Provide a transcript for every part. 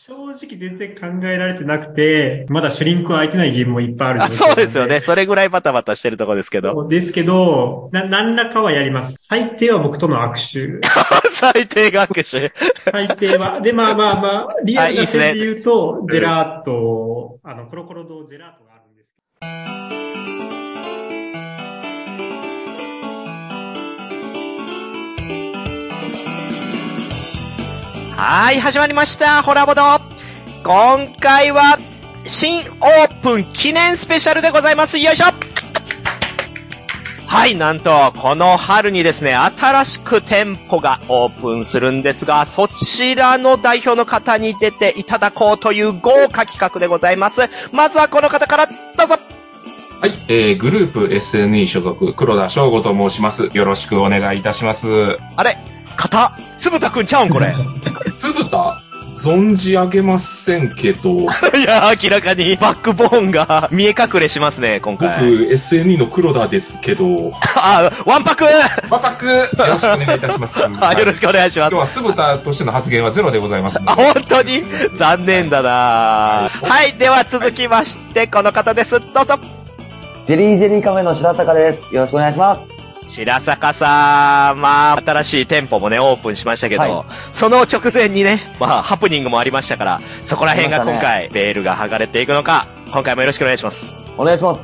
正直全然考えられてなくて、まだシュリンクは空いてないゲームもいっぱいあるあ、そうですよね。。それぐらいバタバタしてるとこですけど。ですけど、な、何らかはやります。最低は僕との握手。最低学習。最低は。で、まあまあまあ、リアルな点で言うと、ジェラート、あの、コロコロ堂ジェラートがあるんですけど。はい、始まりました。ホラボド。今回は、新オープン記念スペシャルでございます。よいしょはい、なんと、この春にですね、新しく店舗がオープンするんですが、そちらの代表の方に出ていただこうという豪華企画でございます。まずはこの方から、どうぞはい、えー、グループ SNE 所属、黒田翔吾と申します。よろしくお願いいたします。あれ方つぶたくんちゃうんこれ。つぶた？存じ上げませんけど、いや、明らかにバックボーンが見え隠れしますね、今僕、回。SNE の黒田ですけど、あ、ワンパクまたく、よろしくお願いいたします。あ、よろしくお願いします今日。は酢豚としての発言はゼロでございます。本当に？残念だなはい、では続きまして、この方です。どうぞ。ジェリージェリーカフェの白坂です。よろしくお願いします。白坂さん、まあ、新しい店舗もね、オープンしましたけど、はいその直前にね、まあ、ハプニングもありましたから、そこら辺が今回、ベールが剥がれていくのか、今回もよろしくお願いします。お願いします。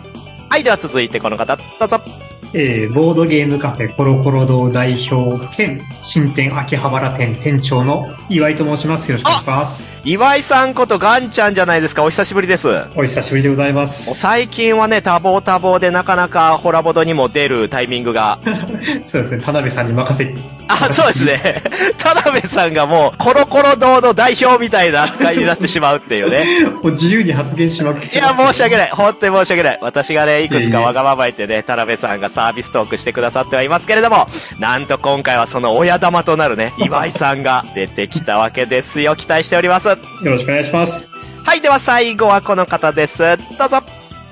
はい、では続いてこの方、どうぞ。えー、ボードゲームカフェコロコロ堂代表兼新店秋葉原店店長の岩井と申します。よろしくお願いします。岩井さんことガンちゃんじゃないですか、お久しぶりです。お久しぶりでございます。最近はね、多忙多忙でなかなかホラボドにも出るタイミングが。そうですね、田辺さんに任せ、あ、そうですね。田辺さんがもう、コロコロ堂の代表みたいな扱いになってしまうっていうね。もう自由に発言しまくっていや、申し訳ない。本当に申し訳ない。私がね、いくつかわがまま言ってね、田辺さんがサービストークしてくださってはいますけれども、なんと今回はその親玉となるね、岩井さんが出てきたわけですよ。期待しております。よろしくお願いします。はい、では最後はこの方です。どうぞ。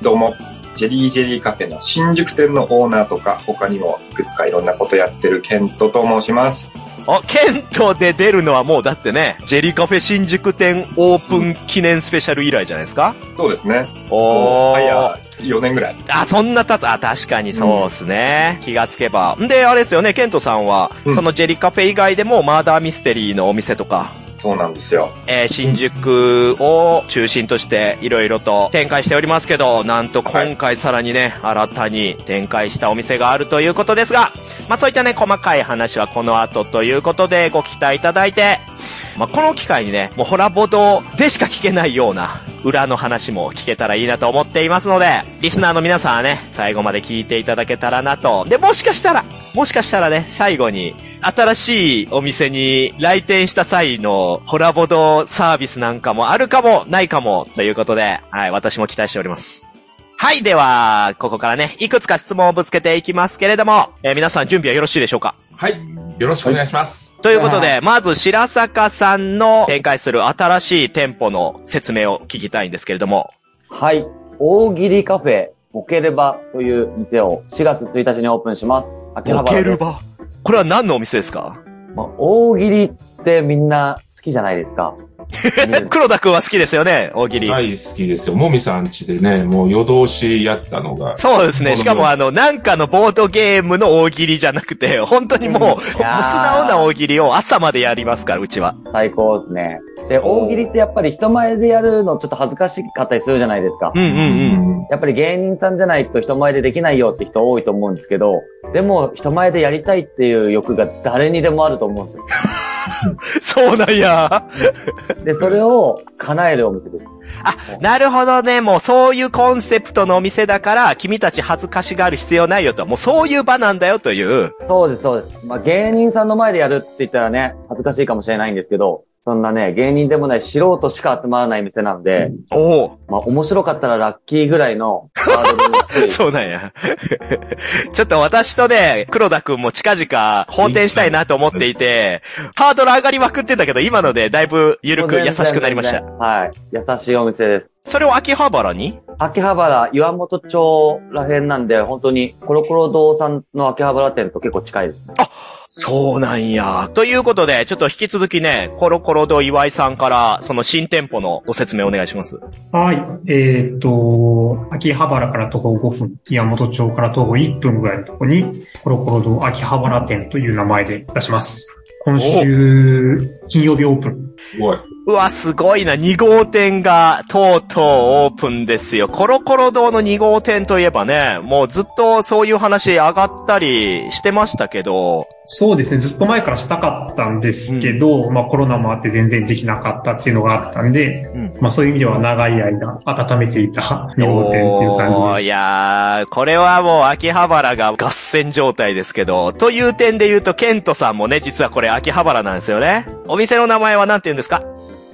どうも、ジェリージェリーカフェの新宿店のオーナーとか、他にもいくつかいろんなことやってるケントと申します。お、ケントで出るのはもうだってね、ジェリカフェ新宿店オープン記念スペシャル以来じゃないですか？そうですね。おー。早4年ぐらい。あ、そんな経つ。あ、確かにそうですね。気がつけば。んで、あれですよね、ケントさんは、うんそのジェリカフェ以外でもマーダーミステリーのお店とか、そうなんですよ。えー新宿を中心としていろいろと展開しておりますけど、なんと今回さらにね、新たに展開したお店があるということですが、まあそういったね、細かい話はこの後ということでご期待いただいて、まあこの機会にね、もうホラボドでしか聞けないような裏の話も聞けたらいいなと思っていますので、リスナーの皆さんはね、最後まで聞いていただけたらなと。で、もしかしたら、もしかしたらね、最後に、新しいお店に来店した際のホラボドサービスなんかもあるかも、ないかも、ということで、はい、私も期待しております。はい、では、ここからね、いくつか質問をぶつけていきますけれども、えー皆さん準備はよろしいでしょうか？はい、よろしくお願いします。ということで、まず白坂さんの展開する新しい店舗の説明を聞きたいんですけれども、はい。大喜利カフェ、ボケレバという店を4月1日にオープンします。秋葉ボケ原です。る場。これは何のお店ですか？まあ、大喜利ってみんな好きじゃないですか。黒田くんは好きですよね、大喜利。大好きですよ。もみさん家でね、もう夜通しやったのが。そうですね。しかもあの、なんかのボードゲームの大喜利じゃなくて、本当にもう、もう素直な大喜利を朝までやりますから、うちは。最高ですね。で、大喜利ってやっぱり人前でやるのちょっと恥ずかしかったりするじゃないですかう。んうんうん。やっぱり芸人さんじゃないと人前でできないよって人多いと思うんですけど、でも人前でやりたいっていう欲が誰にでもあると思うんですよ。そうなんや。で、それを叶えるお店です。あ、なるほどね。もうそういうコンセプトのお店だから、君たち恥ずかしがる必要ないよと。もうそういう場なんだよという。そうです、そうです。まあ芸人さんの前でやるって言ったらね、恥ずかしいかもしれないんですけど、そんなね、芸人でもない素人しか集まらない店なんで、おお。まあ面白かったらラッキーぐらいのハードルに そうなんや。ちょっと私とね、黒田くんも近々、放転したいなと思っていて、ハードル上がりまくってたけど、今のでだいぶ緩く優しくなりました。はい。優しいお店です。それを秋葉原に？秋葉原、岩本町ら辺なんで、本当にコロコロ堂さんの秋葉原店と結構近いですね。そうなんや。ということで、ちょっと引き続きね、コロコロ堂岩井さんから、その新店舗のご説明お願いします。はい。えっ、と、秋葉原から徒歩5分、岩本町から徒歩1分ぐらいのところに、コロコロ堂秋葉原店という名前で出します。今週、金曜日オープン。すごい。うわ、すごいな。2号店が、とうとうオープンですよ。コロコロ堂の2号店といえばね、もうずっとそういう話上がったりしてましたけど、そうですね。ずっと前からしたかったんですけど、まあコロナもあって全然できなかったっていうのがあったんで、うんまあそういう意味では長い間温めていた2号店っていう感じです。やー、これはもう秋葉原が合戦状態ですけど、という点で言うと、ケントさんもね、実はこれ秋葉原なんですよね。お店の名前は何て言うんですか？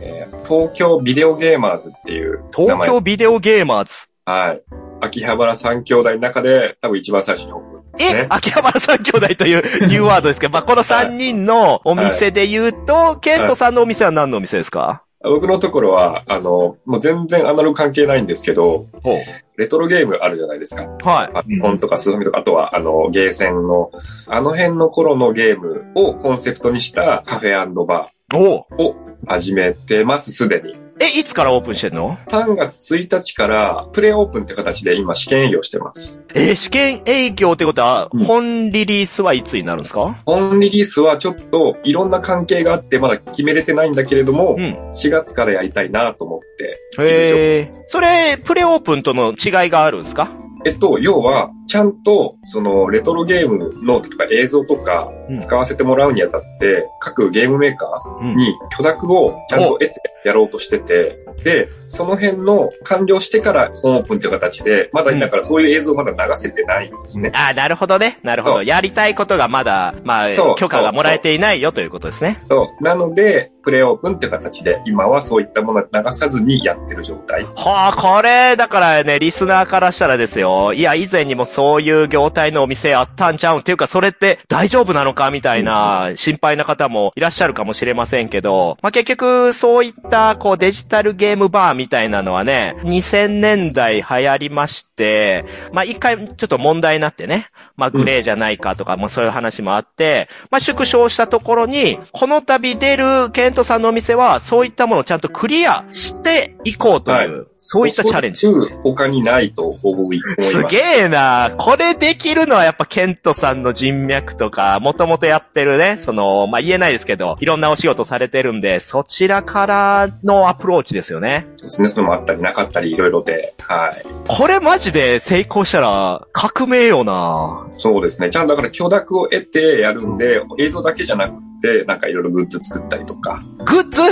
えー東京ビデオゲーマーズっていう名東前。京ビデオゲーマーズ。はい。秋葉原三兄弟の中で多分一番最初にオープンえ、ね。秋葉原三兄弟という ニューワードですけど、まあ、この3人のお店で言うと、ケントさんのお店は何のお店ですか？僕のところは、あの、もう全然アナログ関係ないんですけど、ほレトロゲームあるじゃないですか。はい。パソコンとかスーミとか、あとは、あの、ゲーセンの、あの辺の頃のゲームをコンセプトにしたカフェバおを始めてます、すでに。え、いつからオープンしてんの？3月1日からプレオープンって形で今試験営業してます。え、試験営業ってことは、うん本リリースはいつになるんですか？本リリースはちょっといろんな関係があってまだ決めれてないんだけれども、うん4月からやりたいなと思って。へえ。それ、プレオープンとの違いがあるんですか？えっと、要は、ちゃんと、その、レトロゲームの、とか映像とかうん、使わせてもらうにあたって、各ゲームメーカうんーに許諾をちゃんと得てやろうとしてて、で、その辺の完了してから本オープンという形で、まだ、うんだからそういう映像まだ流せてないんですね。あなるほどね。なるほど。やりたいことがまだ、まあ、許可がもらえていないよということですね。そう。なので、プレオープンっていう形で、今はそういったものは流さずにやってる状態。はあ、これ、だからね、リスナーからしたらですよ。いや、以前にもそういう業態のお店あったんちゃうん？っていうか、それって大丈夫なのか？みたいな心配な方もいらっしゃるかもしれませんけど、まあ、結局、そういった、こう、デジタルゲームバーみたいなのはね、2000年代流行りまして、まあ、一回ちょっと問題になってね、まあ、グレーじゃないかとか、まあ、そういう話もあって、まあ、縮小したところに、この度出るケントさんのお店は、そういったものをちゃんとクリアしていこうという、はいそういったチャレンジ。他にないと思います。すげえなこれできるのはやっぱケントさんの人脈とか、もともとやってるね、その、まあ、言えないですけど、いろんなお仕事されてるんで、そちらからのアプローチですよね。そうですね。それもあったりなかったりいろいろで、はい。これマジで成功したら革命よなそうですね。ちゃんとだから許諾を得てやるんで、映像だけじゃなくて、なんかいろいろグッズ作ったりとか、グッズ？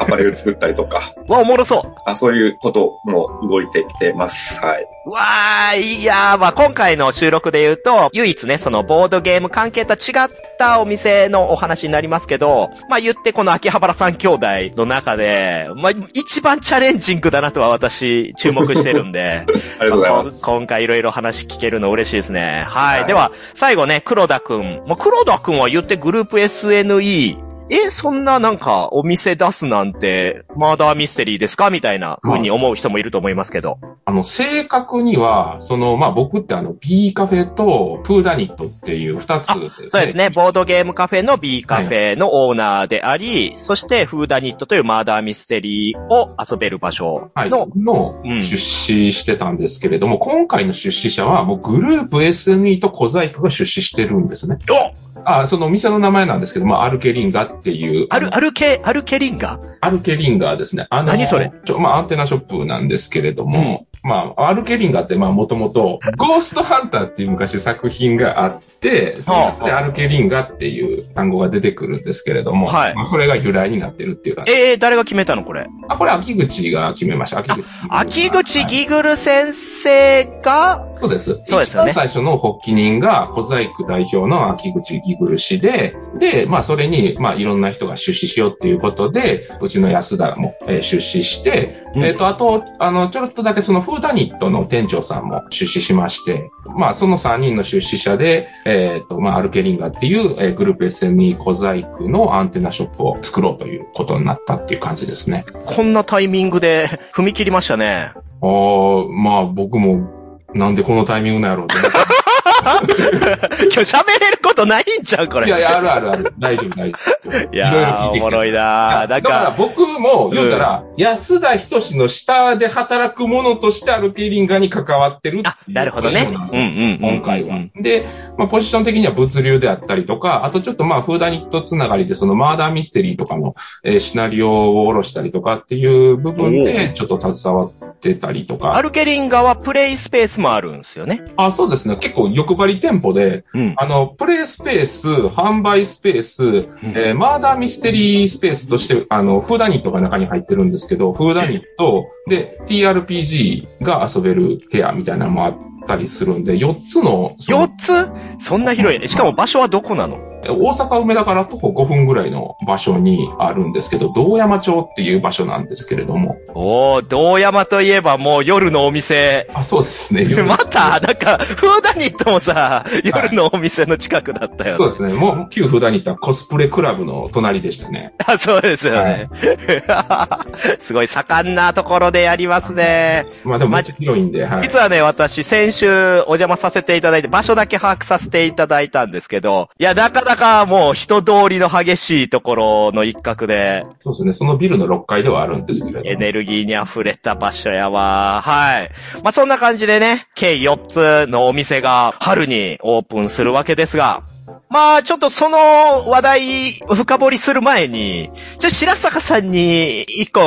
アパレル作ったりとか、はおもろそう。あそういうことも動いてきてます。はい。うわー、いやー、まあ今回の収録で言うと、唯一ね、そのボードゲーム関係とは違ったお店のお話になりますけど、まあ言ってこの秋葉原三兄弟の中で、まあ一番チャレンジングだなとは私注目してるんで、ありがとうございます。まあ今回いろいろ話聞けるの嬉しいですね。はい。はいでは、最後ね、黒田くん。まあ、黒田くんは言ってグループ SNE、え、そんななんかお店出すなんて、マーダーミステリーですかみたいな風に思う人もいると思いますけど。あの、正確には、その、まあ、僕ってあの、B カフェとプーダニットっていう二つね。そうですね。ボードゲームカフェの B カフェのオーナーであり、そしてフーダニットというマーダーミステリーを遊べる場所はい。の、のうん出資してたんですけれども、今回の出資者はもうグループ SNE と小細工が出資してるんですね。おあ、そのお店の名前なんですけど、まあ、アルケリンガっていう。アル、アルケ、アルケリンガ？アルケリンガーですね。あの何それ？ちょまあ、アンテナショップなんですけれども、まあ、アルケリンガーって、まあ、もともと、ゴーストハンターっていう昔作品があって、その中でアルケリンガーっていう単語が出てくるんですけれども、はいまあ、それが由来になってるっていう感じ。えー、誰が決めたのこれ？あ、これ秋口が決めました。秋口。秋口はいギグル先生が？そうです。そうですよね一番最初の発起人が小細工代表の秋口ギグル氏で、で、まあそれに、まあいろんな人が出資しようっていうことで、うちの安田も、えー出資して、うんえっ、と、あと、あの、ちょろっとだけそのフーダニットの店長さんも出資しまして、まあその3人の出資者で、えっ、と、まあアルケリンガっていう、えーグループ SME 小細工のアンテナショップを作ろうということになったっていう感じですね。こんなタイミングで踏み切りましたね。ああ、まあ僕も、なんでこのタイミングなんやろうって。今日喋れることないんちゃうこれ。いやいや、あるあるある。大丈夫、大丈夫。いやいろいろ聞ー、いてきたおもろいなだからか、僕も言うたら、安田仁志の下で働く者としてアルケリンガに関わってるってあ、なるほどね。うんうんうん。今回は。で、まあ、ポジション的には物流であったりとか、あとちょっとまあ、フーダニットつながりで、そのマーダーミステリーとかの、えーシナリオを下ろしたりとかっていう部分で、ちょっと携わってたりとか。アルケリンガはプレイスペースもあるんですよね。あ、そうですね。結構欲張り店舗で、うん。あの、プレイスペース、販売スペース、えーマーダーミステリースペースとして、あの、フーダニットが中に入ってるんですけど、フーダニットで TRPG が遊べる部屋みたいなのもあったりするんで、4つの、その4つ？そんな広い？ね。しかも場所はどこなの？大阪梅田から徒歩5分ぐらいの場所にあるんですけど、道山町っていう場所なんですけれども。おー、道山といえばもう夜のお店。あ、そうですね。また、なんか、フーダニットもさ、夜のお店の近くだったよね。そうですね。もう、旧フーダニットはコスプレクラブの隣でしたね。あそうですよね。すごい盛んなところでやりますね。まあでもめっちゃ広いんで、はい。実はね、私、先週お邪魔させていただいて、場所だけ把握させていただいたんですけど、いや、なかなかもう人通りの激しいところの一角で、そうですね。そのビルの6階ではあるんですけれども。エネルギーに溢れた場所やわ。はい。まあ、そんな感じでね、計4つのお店が春にオープンするわけですが、まあ、ちょっとその話題深掘りする前に、ちょっと白坂さんに一個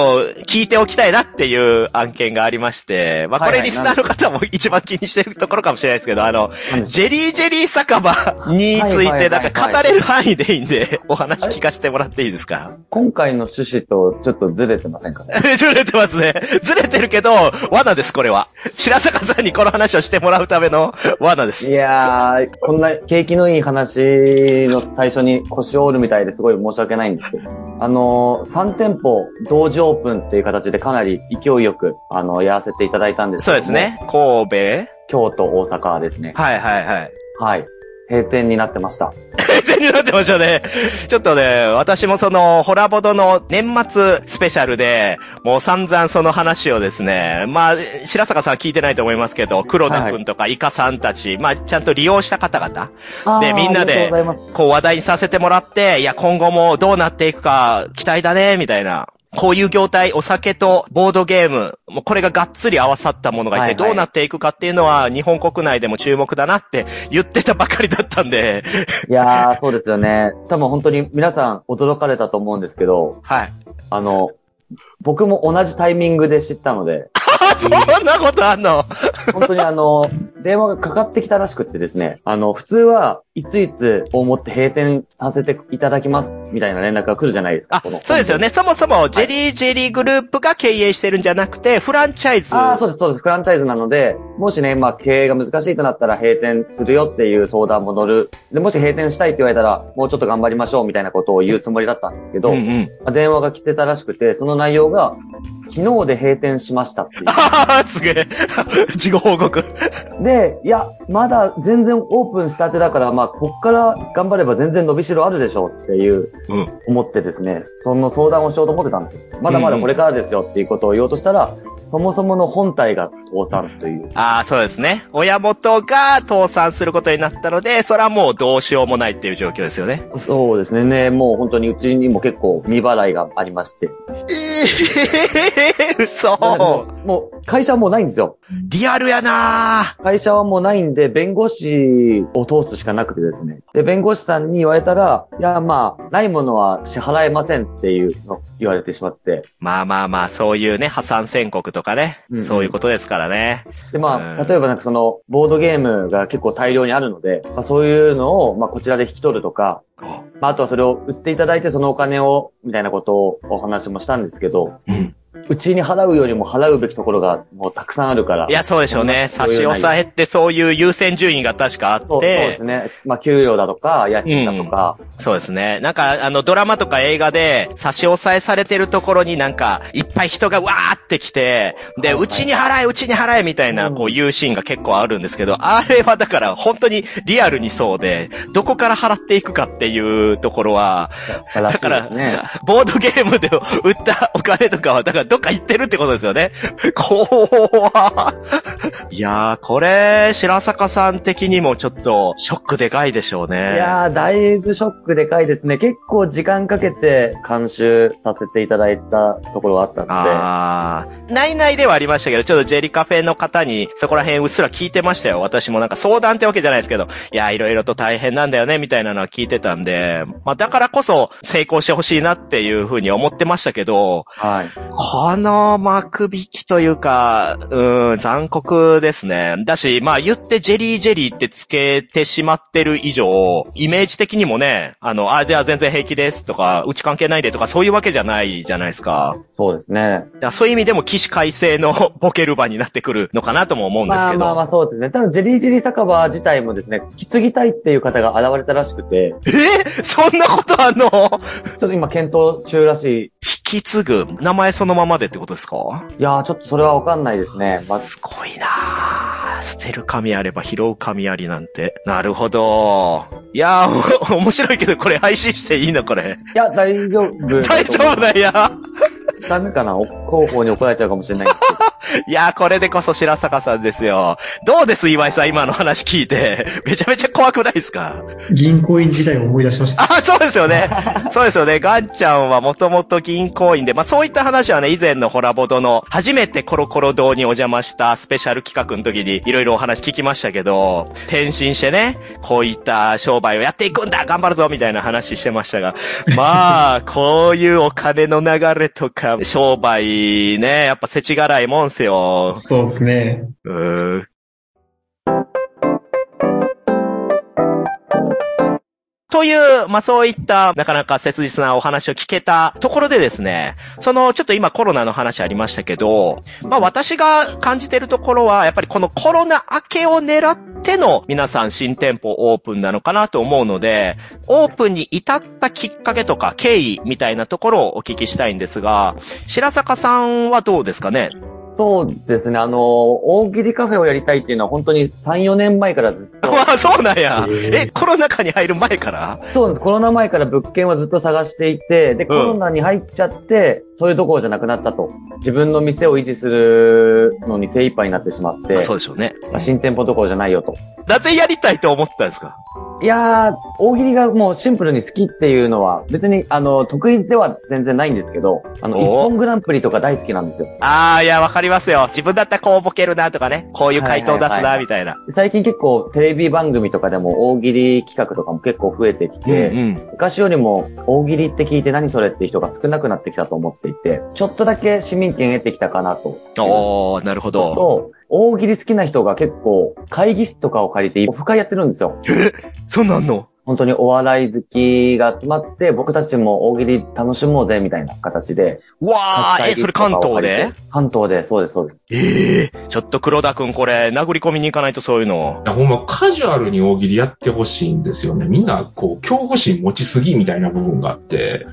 聞いておきたいなっていう案件がありまして、まあこれリスナーの方も一番気にしてるところかもしれないですけど、あの、ジェリージェリー酒場についてなんか語れる範囲でいいんで、お話聞かせてもらっていいですか？今回の趣旨とちょっとずれてませんかね？ずれてますね。ずれてるけど、罠です、これは。白坂さんにこの話をしてもらうための罠ですい。やー、こんな景気のいい話の最初に腰を折るみたいですごい申し訳ないんですけど、あのー、3店舗同時オープンっていう形でかなり勢いよく、あのやらせていただいたんですけどもそうです。ね。神戸京都、大阪ですね。はいはいはい。はい。閉店になってました。全になってましたね。ちょっとね、私もその、ホラボドの年末スペシャルで、もう散々その話をですね、まあ、白坂さんは聞いてないと思いますけど、黒田くんとかイカさんたち、まあ、ちゃんと利用した方々、でみんなで。こう話題にさせてもらって、いや、今後もどうなっていくか期待だね、みたいな。こういう業態、お酒とボードゲーム、もうこれががっつり合わさったものが一体どうなっていくかっていうのは、日本国内でも注目だなって言ってたばかりだったんで、いやー、そうですよね。多分本当に皆さん驚かれたと思うんですけど、はい。あの、僕も同じタイミングで知ったので、あ、そんなことあんの？本当にあの、電話がかかってきたらしくってですね、あの、普通はいついつをもって閉店させていただきます、みたいな連絡が来るじゃないですか。そうですよ。ね。そもそも、ジェリージェリーグループが経営してるんじゃなくて、フランチャイズ。ああ、そうです、そうです。フランチャイズなので、もしね、まあ、経営が難しいとなったら閉店するよっていう相談も乗る。で、もし閉店したいって言われたら、もうちょっと頑張りましょうみたいなことを言うつもりだったんですけど、うんうん。まあ電話が来てたらしくて、その内容が、昨日で閉店しましたっていう。ああ、すげえ。事後報告。で、いや、まだ全然オープンしたてだから、まあ、こっから頑張れば全然伸びしろあるでしょうっていう、うん思ってですね、その相談をしようと思ってたんですよ。まだまだこれからですよっていうことを言おうとしたら、そもそもの本体が倒産という。ああ、そうですね。親元が倒産することになったので、それはもうどうしようもないっていう状況ですよね。そうですね。ね、もう本当にうちにも結構未払いがありまして。ええ 嘘だからもうもう会社はもうないんですよ。リアルやな会社はもうないんで、弁護士を通すしかなくてですね。で、弁護士さんに言われたら、いや、まあ、ないものは支払えませんっていう言われてしまって。まあまあまあ、そういうね、破産宣告とかね、うんうん。そういうことですからね。で、まうん。あ、例えばなんかその、ボードゲームが結構大量にあるので、まあそういうのを、まあこちらで引き取るとか、まああとはそれを売っていただいてそのお金を、みたいなことをお話もしたんですけど、うんうちに払うよりも払うべきところがもうたくさんあるから。いや、そうでしょうね。差し押さえってそういう優先順位が確かあそうそうってです、ね。まあ、給料だとか、家賃だとか、そうですね。なんか、あの、ドラマとか映画で、差し押さえされてるところになんか、いっぱい人がわーって来て、で、うちに払え、うちに払え、みたいな、うんこう、いうシーンが結構あるんですけど、あれはだから、本当にリアルにそうで、どこから払っていくかっていうところは、だから。ボードゲームで売ったお金とかは、だからどっか行ってるってことですよね。怖いやー、これ、白坂さん的にもちょっと、ショックでかいでしょうね。いやー、だいぶショックでかいですね。結構時間かけて監修させていただいたところがあったので。ああ。内々ではありましたけど、ちょっとジェリカフェの方にそこら辺うっすら聞いてましたよ。私もなんか相談ってわけじゃないですけど、いや、いろいろと大変なんだよね、みたいなのは聞いてたんで、まあだからこそ成功してほしいなっていうふうに思ってましたけど、はい。この幕引きというか、うん、残酷ですね。だし、まあ言ってジェリージェリーってつけてしまってる以上、イメージ的にもね、あの、あ、じゃあ全然平気ですとか、うち関係ないでとか、そういうわけじゃないじゃないですか。そうですね。だそういう意味でも起死回生の ボケる場になってくるのかなとも思うんですけど。まあまあまあそうですね。ただ、ジェリージェリー酒場自体もですね、引き継ぎたいっていう方が現れたらしくて、え？そんなことあんの？ちょっと今検討中らしい。引き継ぐ名前そのままでってことですか？いやー、ちょっとそれはわかんないですね。まあ、すごいなあ捨てる紙あれば拾う紙ありなんて。なるほど。いやー、お 面白いけどこれ配信していいのこれ。いや、大丈夫。大丈夫だや。ダメかな？お広報に怒られちゃうかもしれない。いやー、これでこそ白坂さんですよ。どうです岩井さん今の話聞いて。めちゃめちゃ怖くないですか？銀行員時代を思い出しました。あ、そうですよね。そうですよね。ガンちゃんはもともと銀行員で、まあそういった話はね、以前のホラボドの初めてコロコロ堂にお邪魔したスペシャル企画の時にいろいろお話聞きましたけど、転身してね、こういった商売をやっていくんだ頑張るぞみたいな話してましたが、まあ、こういうお金の流れとか、商売ね、やっぱ世知辛いもんすよ。そうですね。うーん。という、まあそういった、なかなか切実なお話を聞けたところでですね、その、ちょっと今コロナの話ありましたけど、まあ私が感じてるところは、やっぱりこのコロナ明けを狙っての皆さん新店舗オープンなのかなと思うので、オープンに至ったきっかけとか経緯みたいなところをお聞きしたいんですが、白坂さんはどうですかね？そうですね。あの、大喜利カフェをやりたいっていうのは本当に3、4年前からずっと。わ あ、そうなんや。え、コロナ禍に入る前から？そうなんです。コロナ前から物件はずっと探していて、で、コロナに入っちゃって、そういうところじゃなくなったと。自分の店を維持するのに精一杯になってしまって、そうでしょうね。まあ新店舗どころじゃないよと。なぜやりたいと思ったんですか？いやー、大喜利がもうシンプルに好きっていうのは、別に、あの、得意では全然ないんですけど、あの、お一本グランプリとか大好きなんですよ。ああ、いや、わかりますよ。自分だったらこうボケるなとかね、こういう回答出すな、みたいな。で最近結構テレビ番組とかでも大喜利企画とかも結構増えてきて、うんうん。昔よりも大喜利って聞いて何それって人が少なくなってきたと思っていて、ちょっとだけ市民権得てきたかなと。おー、なるほど。と、大喜利好きな人が結構会議室とかを借りてオフ会やってるんですよ。そうなんの？本当にお笑い好きが集まって僕たちも大喜利楽しもうぜみたいな形で。うわー、え、それ関東で？関東で、そうです、そうです。ええちょっと黒田くんこれ、殴り込みに行かないとそういうの。いやほんまカジュアルに大喜利やってほしいんですよね。みんな、こう、恐怖心持ちすぎみたいな部分があって、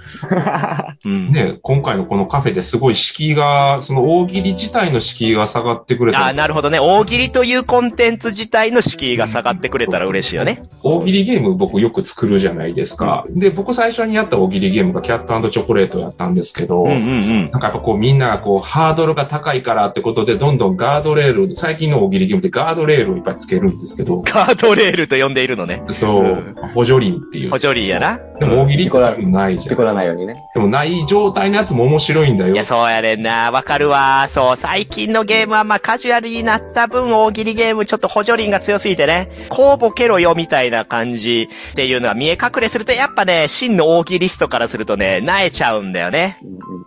うん。ね、今回のこのカフェですごい敷居が、その大喜利自体の敷居が下がってくれたあーなるほどね。大喜利というコンテンツ自体の敷居が下がってくれたら嬉しいよね。大喜利ゲーム僕よく作るじゃないですか。で、僕最初にやった大喜利ゲームがキャットチョコレートやったんですけど、うんうんうん。なんかやっぱこうみんながこうハードルが高いからってことでどんどんガードレール、最近の大喜利ゲームでガードレールをいっぱいつけるんですけど、ガードレールと呼んでいるのね。そううん、補助輪っていう補。助輪やな。でも大喜利ってないじゃん。事故らないようにね。でもない状態のやつも面白いんだよいや、。そうやねんな。わかるわ。そう、最近のゲームはまあカジュアルになった分、大喜利ゲームちょっと補助輪が強すぎてね、こうボケろよみたいな感じっていうのは見え隠れすると、やっぱね、真の大喜利ストからするとね、萎えちゃうんだよね。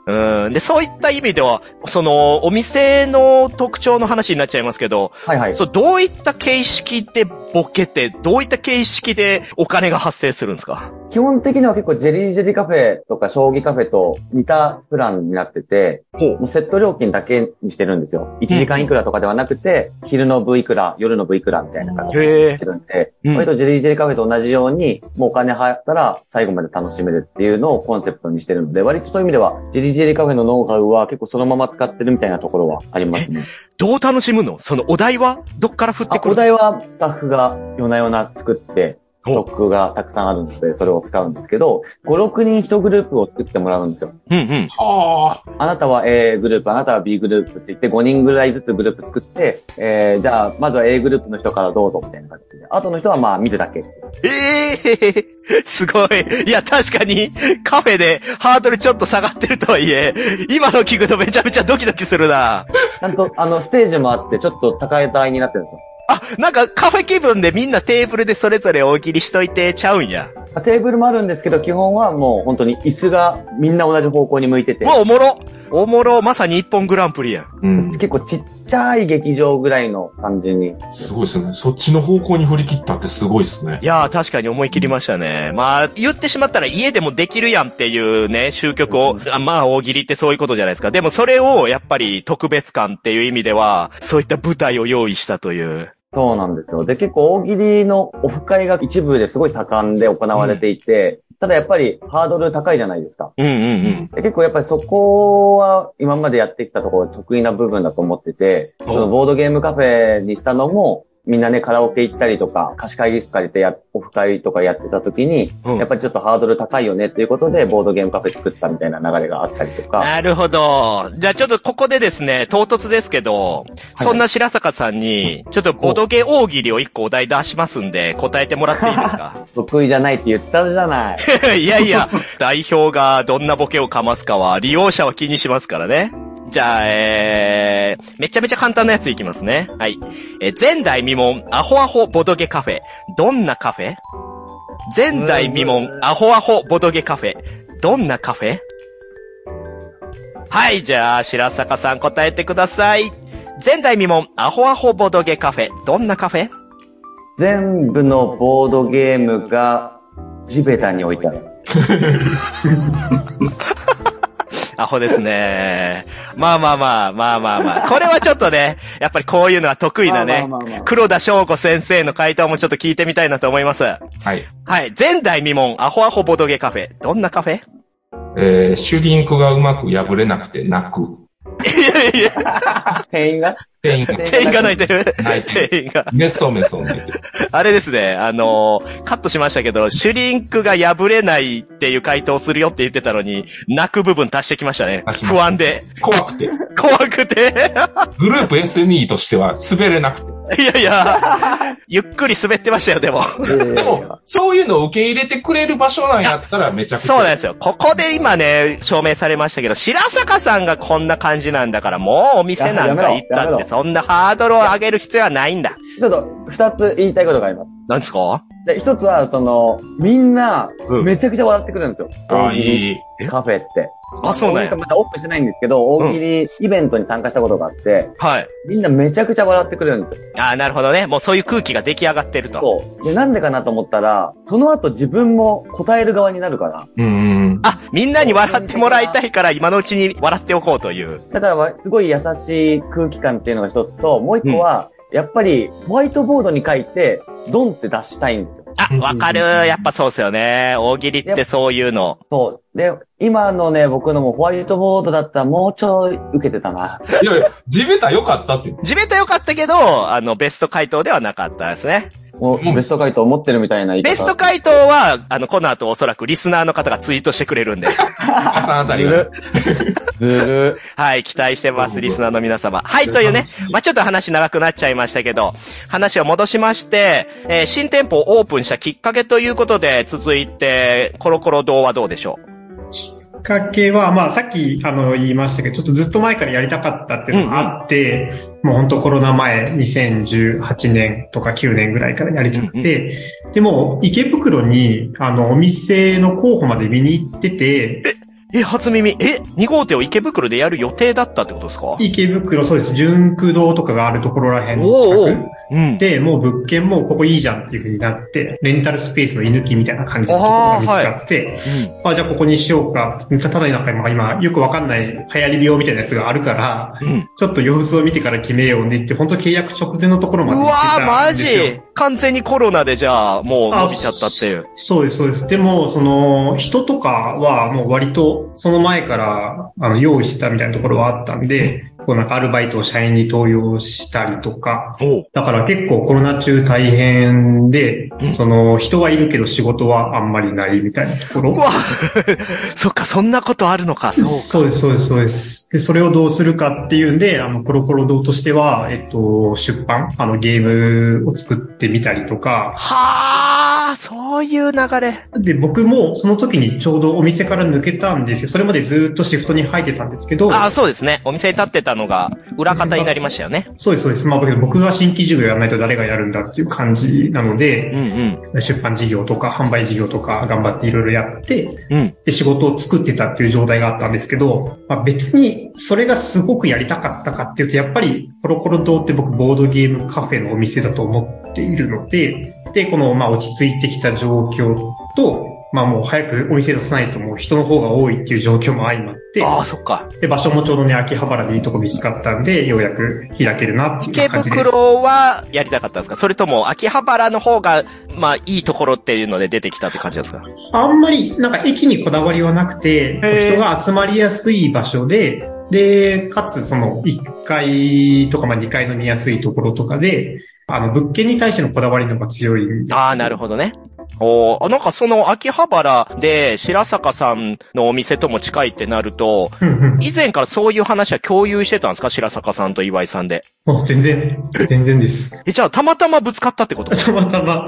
うん。で、そういった意味では、その、お店の特徴の話になっちゃいますけど、はいはい。そう、どういった形式でボケってどういった形式でお金が発生するんですか？基本的には結構ジェリージェリーカフェとか将棋カフェと似たプランになってて。もうセット料金だけにしてるんですよ。1時間いくらとかではなくて、昼の部いくら、夜の部いくらみたいな感じでして。るんで、うん割とジェリージェリーカフェと同じように、もうお金払ったら最後まで楽しめるっていうのをコンセプトにしてるので、割とそういう意味では、ジェリージェリーカフェのノウハウは結構そのまま使ってるみたいなところはありますね。どう楽しむの？そのお題はどっから降ってくるお題はスタッフが夜な夜な作って、ストックがたくさんあるので、それを使うんですけど、5、6人1グループを作ってもらうんですよ。うんうん。はあ。あなたは A グループ、あなたは B グループって言って5人ぐらいずつグループ作って、えー、じゃあ、まずは A グループの人からどうぞみたいな感じで。後の人はまあ見るだけ。ええすごい。いや、確かに、カフェでハードルちょっと下がってるとはいえ、今の聞くとめちゃめちゃドキドキするな。ちゃんと、あの、ステージもあって、ちょっと高い台になってるんですよ。あ、なんかカフェ気分でみんなテーブルでそれぞれ大喜利しといてちゃうんや。テーブルもあるんですけど、基本はもう本当に椅子がみんな同じ方向に向いててう、わ、おもろ。おもろ。まさに一本グランプリやん。うん。結構ちっちゃい劇場ぐらいの感じに。すごいですね。そっちの方向に振り切ったってすごいですねい。やー、確かに思い切りましたね。まあ、言ってしまったら家でもできるやんっていうね、終局を、あまあ、大喜利ってそういうことじゃないですか。でもそれを、やっぱり特別感っていう意味では、そういった舞台を用意したという。そうなんですよ。で、結構大喜利のオフ会が一部ですごい盛んで行われていて、ただやっぱりハードル高いじゃないですか。うんうんうん。で結構やっぱりそこは今までやってきたところ得意な部分だと思ってて、おそのボードゲームカフェにしたのも、みんなね、カラオケ行ったりとか、貸し会議室借りてや、オフ会とかやってた時に、うんやっぱりちょっとハードル高いよねっていうことで、ボードゲームカフェ作ったみたいな流れがあったりとか、なるほど。じゃあちょっとここでですね、唐突ですけど、そんな白坂さんに、ちょっとボドゲ大喜利を一個お題出しますんで、答えてもらっていいですか？得意じゃないって言ったじゃない。いやいや、代表がどんなボケをかますかは、利用者は気にしますからね。じゃあ、えー、めちゃめちゃ簡単なやついきますね。はい。えー前代未聞、アホアホボドゲカフェ。どんなカフェ？前代未聞、アホアホボドゲカフェ。どんなカフェ？はい、じゃあ、白坂さん答えてください。前代未聞、アホアホボドゲカフェ。どんなカフェ？全部のボードゲームが地べたに置いてある。アホですね。まあまあまあ、まあまあまあ。これはちょっとね、やっぱりこういうのは得意なねまあまあまあまあ。黒田翔子先生の回答もちょっと聞いてみたいなと思います。はい。はい。前代未聞、アホアホボドゲカフェ。どんなカフェ？えー、シュリンクがうまく破れなくて泣く。いやいや、店員が？店員が 店員が泣いてる。泣いてる。店員が。メソメソ泣いてる。あれですね、あのーカットしましたけど、シュリンクが破れないっていう回答をするよって言ってたのに、泣く部分足してきましたね不安で。怖くて。怖くて。グループ SNE としては滑れなくて。いやいや、ゆっくり滑ってましたよ、でも。でも、そういうのを受け入れてくれる場所なんやったらめちゃくちゃ。そうなんですよ。ここで今ね、証明されましたけど、白坂さんがこんな感じなんだから、もうお店なんか行ったって、そんなハードルを上げる必要はないんだ。ちょっと二つ言いたいことがあります。なんですか？で、一つは、その、みんなう、んめちゃくちゃ笑ってくるんですよ。ああ、大喜利いい。カフェって。あ、そうなんや。まだオープンしてないんですけど、大喜利イベントに参加したことがあって、はい。みんなめちゃくちゃ笑ってくるんですよ。あなるほどね。もうそういう空気が出来上がってると。そう。で、なんでかなと思ったら、その後自分も答える側になるから。うんうん。あ、みんなに笑ってもらいたいから、今のうちに笑っておこうという。だから、すごい優しい空気感っていうのが一つと、もう一個は、やっぱり、ホワイトボードに書いて、ドンって出したいんですよ。あ、わかる。やっぱそうですよね。大喜利ってそういうの。そう。で、今のね、僕のもホワイトボードだったらもうちょい受けてたな。いやいや、地べた良かったって。地べた良かったけど、あの、ベスト回答ではなかったですね。もうベスト回答持ってるみたいな言い方。ベスト回答は、あの、この後おそらくリスナーの方がツイートしてくれるんで。朝あたりが。ずる。はい、期待してます、リスナーの皆様。はい、というね、まあ、ちょっと話長くなっちゃいましたけど、話を戻しまして、えー新店舗をオープンしたきっかけということで、続いて、コロコロ堂はどうでしょきっかけは、まあさっきあの言いましたけど、ちょっとずっと前からやりたかったっていうのがあって、もう本当コロナ前、2018年とか9年ぐらいからやりたくて、でも池袋にあのお店の候補まで見に行ってて、え、初耳。え、2号店を池袋でやる予定だったってことですか？池袋、そうです。純駆堂とかがあるところらへんの近く。うん。で、もう物件もここいいじゃんっていう風になって、レンタルスペースの居抜きみたいな感じのところが見つかって、あ、じゃあここにしようか。ただなんか今、今よくわかんない流行り病みたいなやつがあるから、うん。ちょっと様子を見てから決めようねって、本当契約直前のところまでうわー、マ。ジ？完全にコロナでじゃあ、もう伸びちゃったっていう。そうです、そうです。でも、その、人とかはもう割と、その前から、あの、用意してたみたいなところはあったんで、こうなんかアルバイトを社員に登用したりとか、だから結構コロナ中大変でう、んその、人はいるけど仕事はあんまりないみたいなところう。わ そっか、そんなことあるのか、そうか。そうです、そうです、そうです。で、それをどうするかっていうんで、あの、コロコロ堂としては、えっと、出版、あの、ゲームを作ってみたりとか、はあ、そういう流れ。で、僕もその時にちょうどお店から抜けたんですよ。それまでずっとシフトに入ってたんですけど、ああ、そうですね。お店に立ってたのが、裏方になりましたよね。そうです、そうです。まあ、僕が新規事業やらないと誰がやるんだっていう感じなので、うんうん。出版事業とか販売事業とか頑張っていろいろやって、うん。で、仕事を作ってたっていう状態があったんですけど、まあ、別にそれがすごくやりたかったかっていうと、やっぱりコロコロ堂って僕ボードゲームカフェのお店だと思っているので、で、このまあ落ち着いてきた状況と、まあもう早くお店出さないともう人の方が多いっていう状況も相まって、ああ、そっか。で、場所もちょうどね、秋葉原でいいとこ見つかったんで、ようやく開けるなってい池う感じです。袋はやりたかったんですか？それとも、秋葉原の方が、まあ、いいところっていうので出てきたって感じですか？あんまり、なんか駅にこだわりはなくて、ー。人が集まりやすい場所で、で、かつその1階とかまあ2階の見やすいところとかで、あの、物件に対してのこだわりの方が強いんです。ああ、なるほどね。おなんかその秋葉原で白坂さんのお店とも近いってなると、以前からそういう話は共有してたんですか？白坂さんと岩井さんで。もう全然、全然です。え、じゃあたまたまぶつかったってこと？たまたま、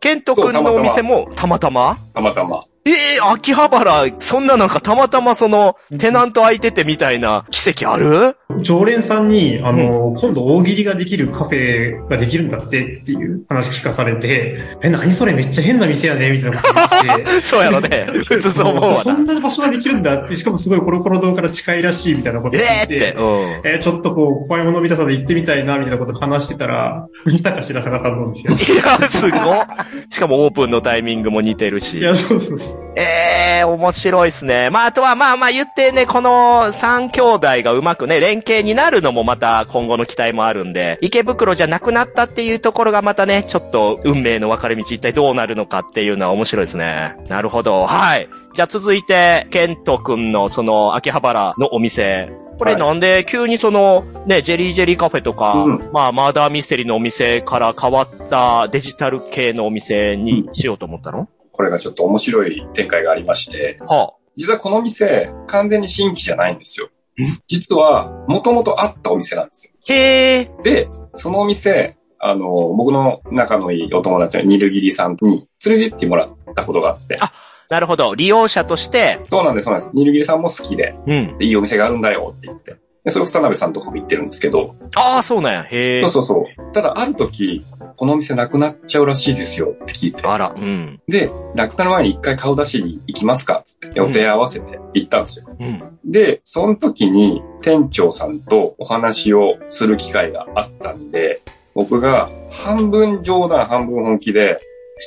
ケント君のお店もたまたま？たまたま。ええ秋葉原、そんななんかたまたまその、テナント空いててみたいな奇跡ある？常連さんに、あの、今度大喜利ができるカフェができるんだってっていう話聞かされて、え、何それめっちゃ変な店やねみたいなこと言って、そうやろね。普通そう思うわそな。んな場所ができるんだって、しかもすごいコロコロ堂から近いらしいみたいなことをええ聞いて、って。うん。えーちょっとこう、怖いもの見たさで行ってみたいな、みたいなこと話してたら、見たか白坂さんなんですよ。いや、すごっ。しかもオープンのタイミングも似てるしい。や、そうそうそう。ええ面白いですね。まあ、あとはまあまあ言ってね、この三兄弟がうまくね、連携になるのもまた今後の期待もあるんで、池袋じゃなくなったっていうところがまたね、ちょっと運命の分かれ道一体どうなるのかっていうのは面白いですね。なるほど。はい。じゃあ続いて、ケント君のその秋葉原のお店。これはいなんで急にそのね、ジェリージェリーカフェとか、うんまあマーダーミステリーのお店から変わったデジタル系のお店にしようと思ったの、これがちょっと面白い展開がありまして、は実はこの店、完全に新規じゃないんですよ。実は、もともとあったお店なんですよ。あ。へえ。で、そのお店、あの、僕の仲のいいお友達のニルギリさんに連れてってもらったことがあって、あなるほど。利用者として、そうなんです、そうなんです。ニルギリさんも好きで、うん。でいいお店があるんだよって言って。で、それを二鍋さんとかも言ってるんですけど、ああ、そうなんや。へえそう。そうそう。ただ、ある時、このお店なくなっちゃうらしいですよって聞いて。あら、うん。で、なくなる前に一回顔出しに行きますかつって予定合わせて行ったんですよ。うん。で、その時に店長さんとお話をする機会があったんで、僕が半分冗談半分本気で、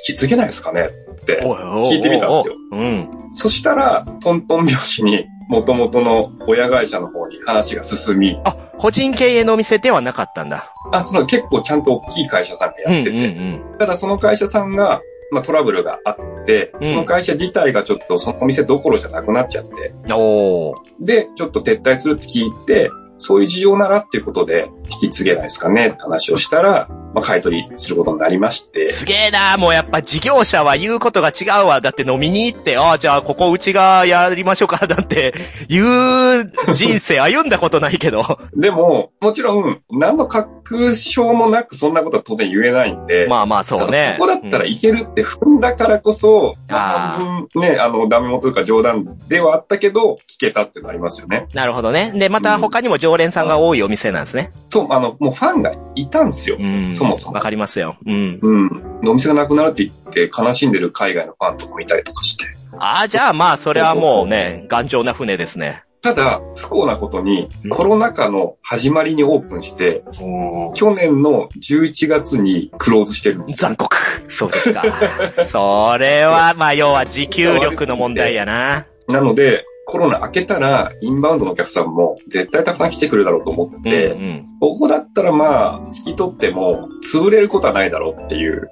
引き継げないですかねって。聞いてみたんですよ。うん。そしたら、トントン拍子に元々の親会社の方に話が進み、あ、個人経営のお店ではなかったんだ。あ、その結構ちゃんと大きい会社さんがうんうんやってて、うん。ただその会社さんが、まあトラブルがあって、うんその会社自体がちょっとそのお店どころじゃなくなっちゃって、おー。で、ちょっと撤退するって聞いて、そういう事情ならっていうことで引き継げないですかねって話をしたら、まあ買い取りすることになりまして、すげえなもうやっぱ事業者は言うことが違うわ。だって飲みに行って、ああ、じゃあここうちがやりましょうか、なんて 言う人生歩んだことないけど。でも、もちろん、何の確証もなくそんなことは当然言えないんで、まあまあそうね。ここだったらいけるって踏んだからこそ、あー半分ね、あの、ダメ元とか冗談ではあったけど、聞けたっていうのありますよね。なるほどね。で、また他にも常連さんが多いお店なんですね。そう、あの、もうファンがいたんすよ。うん。そもそもわかりますよ。うん。うん。お店がなくなるって言って悲しんでる海外のファンとかもいたりとかして。ああ、じゃあまあ、それはもうね、頑丈な船ですね。ただ、不幸なことにうん、コロナ禍の始まりにオープンして、おー去年の11月にクローズしてるんですよ。残酷。そうですか。それは、まあ、要は持久力の問題やな。なので、コロナ明けたら、インバウンドのお客さんも絶対たくさん来てくるだろうと思っうんて、うん。ここだったらまあ、引き取っても、潰れることはないだろうっていう。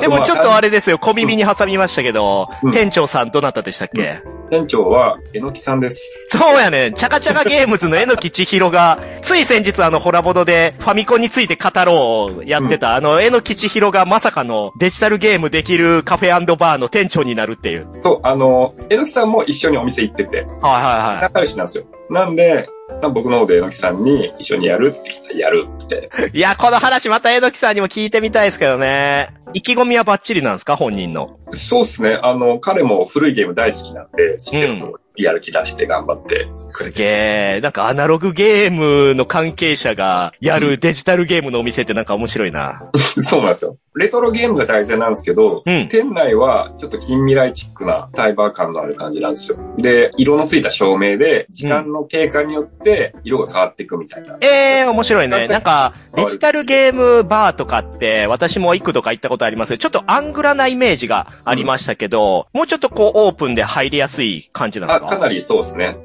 でもちょっとあれですよ、小耳に挟みましたけど、うん店長さんどなたでしたっけ、店長は、えのきさんです。そうやねん。チャカチャカゲームズの榎木千尋が、つい先日あの、ホラボドでファミコンについて語ろうやってた、あの、榎木千尋がまさかのデジタルゲームできるカフェバーの店長になるっていう。そう、あの、えのきさんも一緒にお店行ってて、はいはいはい。仲良しなんですよ。なんで、僕の方でえのきさんに一緒にやるって聞いたらやるって。いや、この話また榎木さんにも聞いてみたいですけどね。意気込みはバッチリなんですか？本人の。そうっすね。あの、彼も古いゲーム大好きなんで、知ってるとやる気出して頑張ってくれて。すげえ。なんかアナログゲームの関係者がやるデジタルゲームのお店ってなんか面白いな。そうなんですよ。レトロゲームが大事なんですけど、うん。店内はちょっと近未来チックなサイバー感のある感じなんですよ。で、色のついた照明で、時間の経過によって色が変わっていくみたいな。ええー、面白いね。なんか、デジタルゲームバーとかって、私も幾度か行ったことありますけど、ちょっとアングラなイメージがありましたけど、もうちょっとこうオープンで入りやすい感じなんですあ、か？かなりそうですね。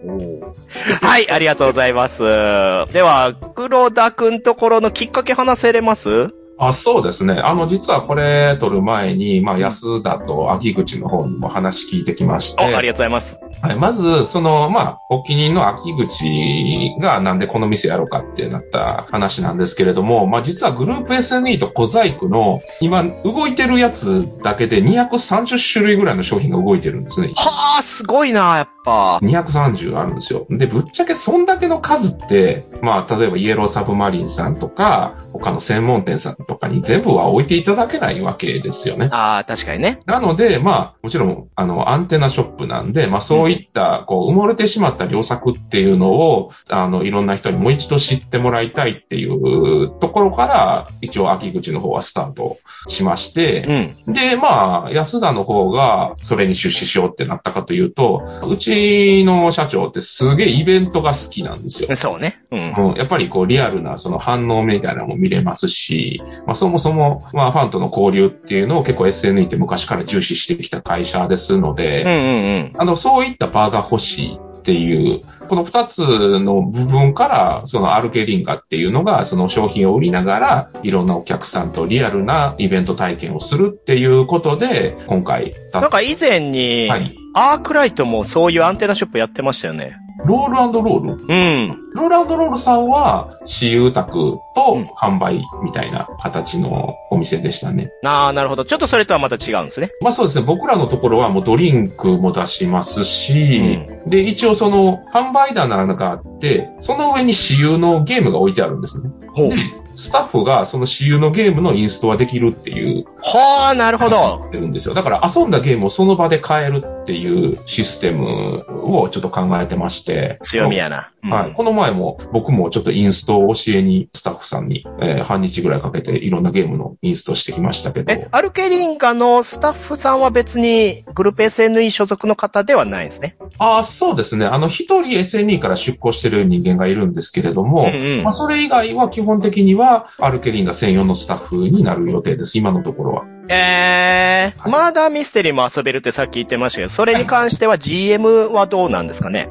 はい、ありがとうございます。では、黒田くんところのきっかけ話せれます？あ、そうですね。あの、実はこれ撮る前に、まあ、安田と秋口の方にも話聞いてきまして。お、ありがとうございます。はい、まず、その、まあ、お気に入りの秋口がなんでこの店やろうかってなった話なんですけれども、まあ、実はグループ SNE と小細工の今動いてるやつだけで230種類ぐらいの商品が動いてるんですね。はあ、すごいな、やっぱ。230あるんですよ。で、ぶっちゃけそんだけの数って、まあ、例えばイエローサブマリンさんとか、他の専門店さんとかに全部は置いていただけないわけですよね。ああ、確かにね。なので、まあ、もちろん、あの、アンテナショップなんで、まあ、そういった、こう、埋もれてしまった良作っていうのを、あの、いろんな人にもう一度知ってもらいたいっていうところから、一応、秋口の方はスタートしまして、うん。で、まあ、安田の方がそれに出資しようってなったかというと、うちの社長ってすげえイベントが好きなんですよ。そうね。うん。うんやっぱりこうリアルなその反応みたいなのも見れますし、まあそもそもまあファンとの交流っていうのを結構 SNE って昔から重視してきた会社ですのうんで、うんうん。あの、そういった場が欲しいっていう、この二つの部分から、そのアルケリンガっていうのが、その商品を売りながら、いろんなお客さんとリアルなイベント体験をするっていうことで、今回、なんか以前に、はい。アークライトもそういうアンテナショップやってましたよね。ロールロールうん。ロールロールさんは、私有宅とうん販売みたいな形のお店でしたね。ああ、なるほど。ちょっとそれとはまた違うんですね。まあそうですね、僕らのところはもうドリンクも出しますし、で、一応その販売棚があって、その上に私有のゲームが置いてあるんですね。ほで、スタッフがその私有のゲームのインストはできるっていう、はあ、なるほど。てるんですよ。だから遊んだゲームをその場で買えるっていうシステムをちょっと考えてまして。強みやな。うんはい。この前も僕もちょっとインストを教えにスタッフさんに、えー半日ぐらいかけていろんなゲームのインストしてきましたけど。え、アルケリンガのスタッフさんは別にグループ SNE 所属の方ではないんですね？ああ、そうですね。あの、一人 SNE から出向してる人間がいるんですけれども、うんうんまあ、それ以外は基本的にはアルケリンガ専用のスタッフになる予定です。今のところは。えー、はいマーダーミステリーも遊べるってさっき言ってましたけど、それに関しては GM はどうなんですかね？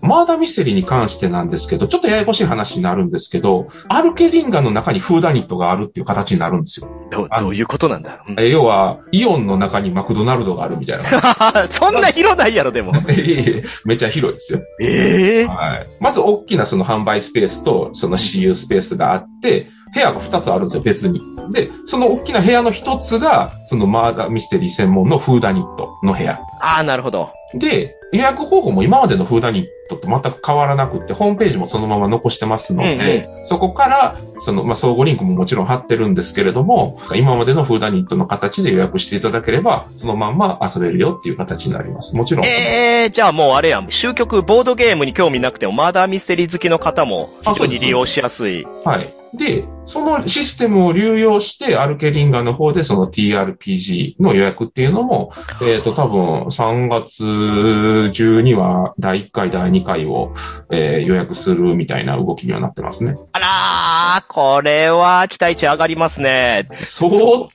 マーダーミステリーに関してなんですけど、ちょっとややこしい話になるんですけど、アルケリンガの中にフーダニットがあるっていう形になるんですよ。どう、あどういうことなんだ、うんえ要は、イオンの中にマクドナルドがあるみたいな。そんな広ないやろ、でも。めっちゃ広いですよ。ええはい。まず大きなその販売スペースとその私有スペースがあって、部屋が2つあるんですよ、別に。で、その大きな部屋の1つが、そのマーダーミステリー専門のフーダニットの部屋。ああ、なるほど。で、予約方法も今までのフーダニットと全く変わらなくって、ホームページもそのまま残してますので、そこから、その、まあ、相互リンクももちろん貼ってるんですけれども、今までのフーダニットの形で予約していただければ、そのまんま遊べるよっていう形になります。もちろん。ええー、じゃあもうあれやん。終局、ボードゲームに興味なくても、マーダーミステリー好きの方も非常に利用しやすい。はい。で、そのシステムを流用して、アルケリンガの方でその TRPG の予約っていうのも、えっ、と、多分3月中には第1回、第2回を、えー予約するみたいな動きにはなってますね。あらー、これは期待値上がりますね。相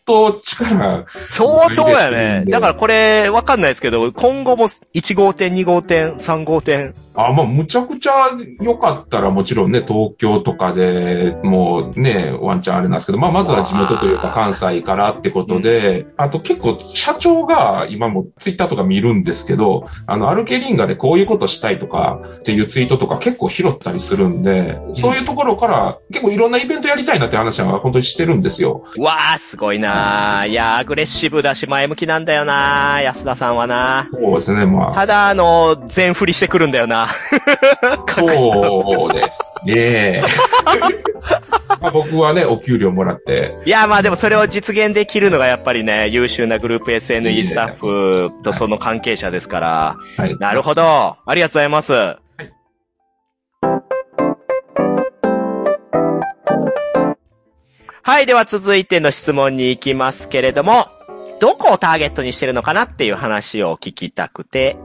当力、相当やね。だからこれ、わかんないですけど、今後も1号店、2号店、3号店。あ、まあ、むちゃくちゃ良かったらもちろんね、東京とかでもうね、ワンチャンあれなんですけど、まあ、まずは地元というか関西からってことで、あと結構社長が今もツイッターとか見るんですけど、あの、アルケリンガでこういうことしたいとかっていうツイートとか結構拾ったりするんで、そういうところから結構いろんなイベントやりたいなって話は本当にしてるんですよ。うわー、すごいなー。いやー、アグレッシブだし前向きなんだよなー、安田さんはなそうですね、まあ。ただ、あの、全振りしてくるんだよな。そうですね。まあ僕はね、お給料もらって、いや、まあでもそれを実現できるのがやっぱりね、優秀なグループいい SNE ねスタッフとその関係者ですから。はい。なるほど。ありがとうございます。はい。では続いての質問に行きますけれども、どこをターゲットにしてるのかなっていう話を聞きたくて、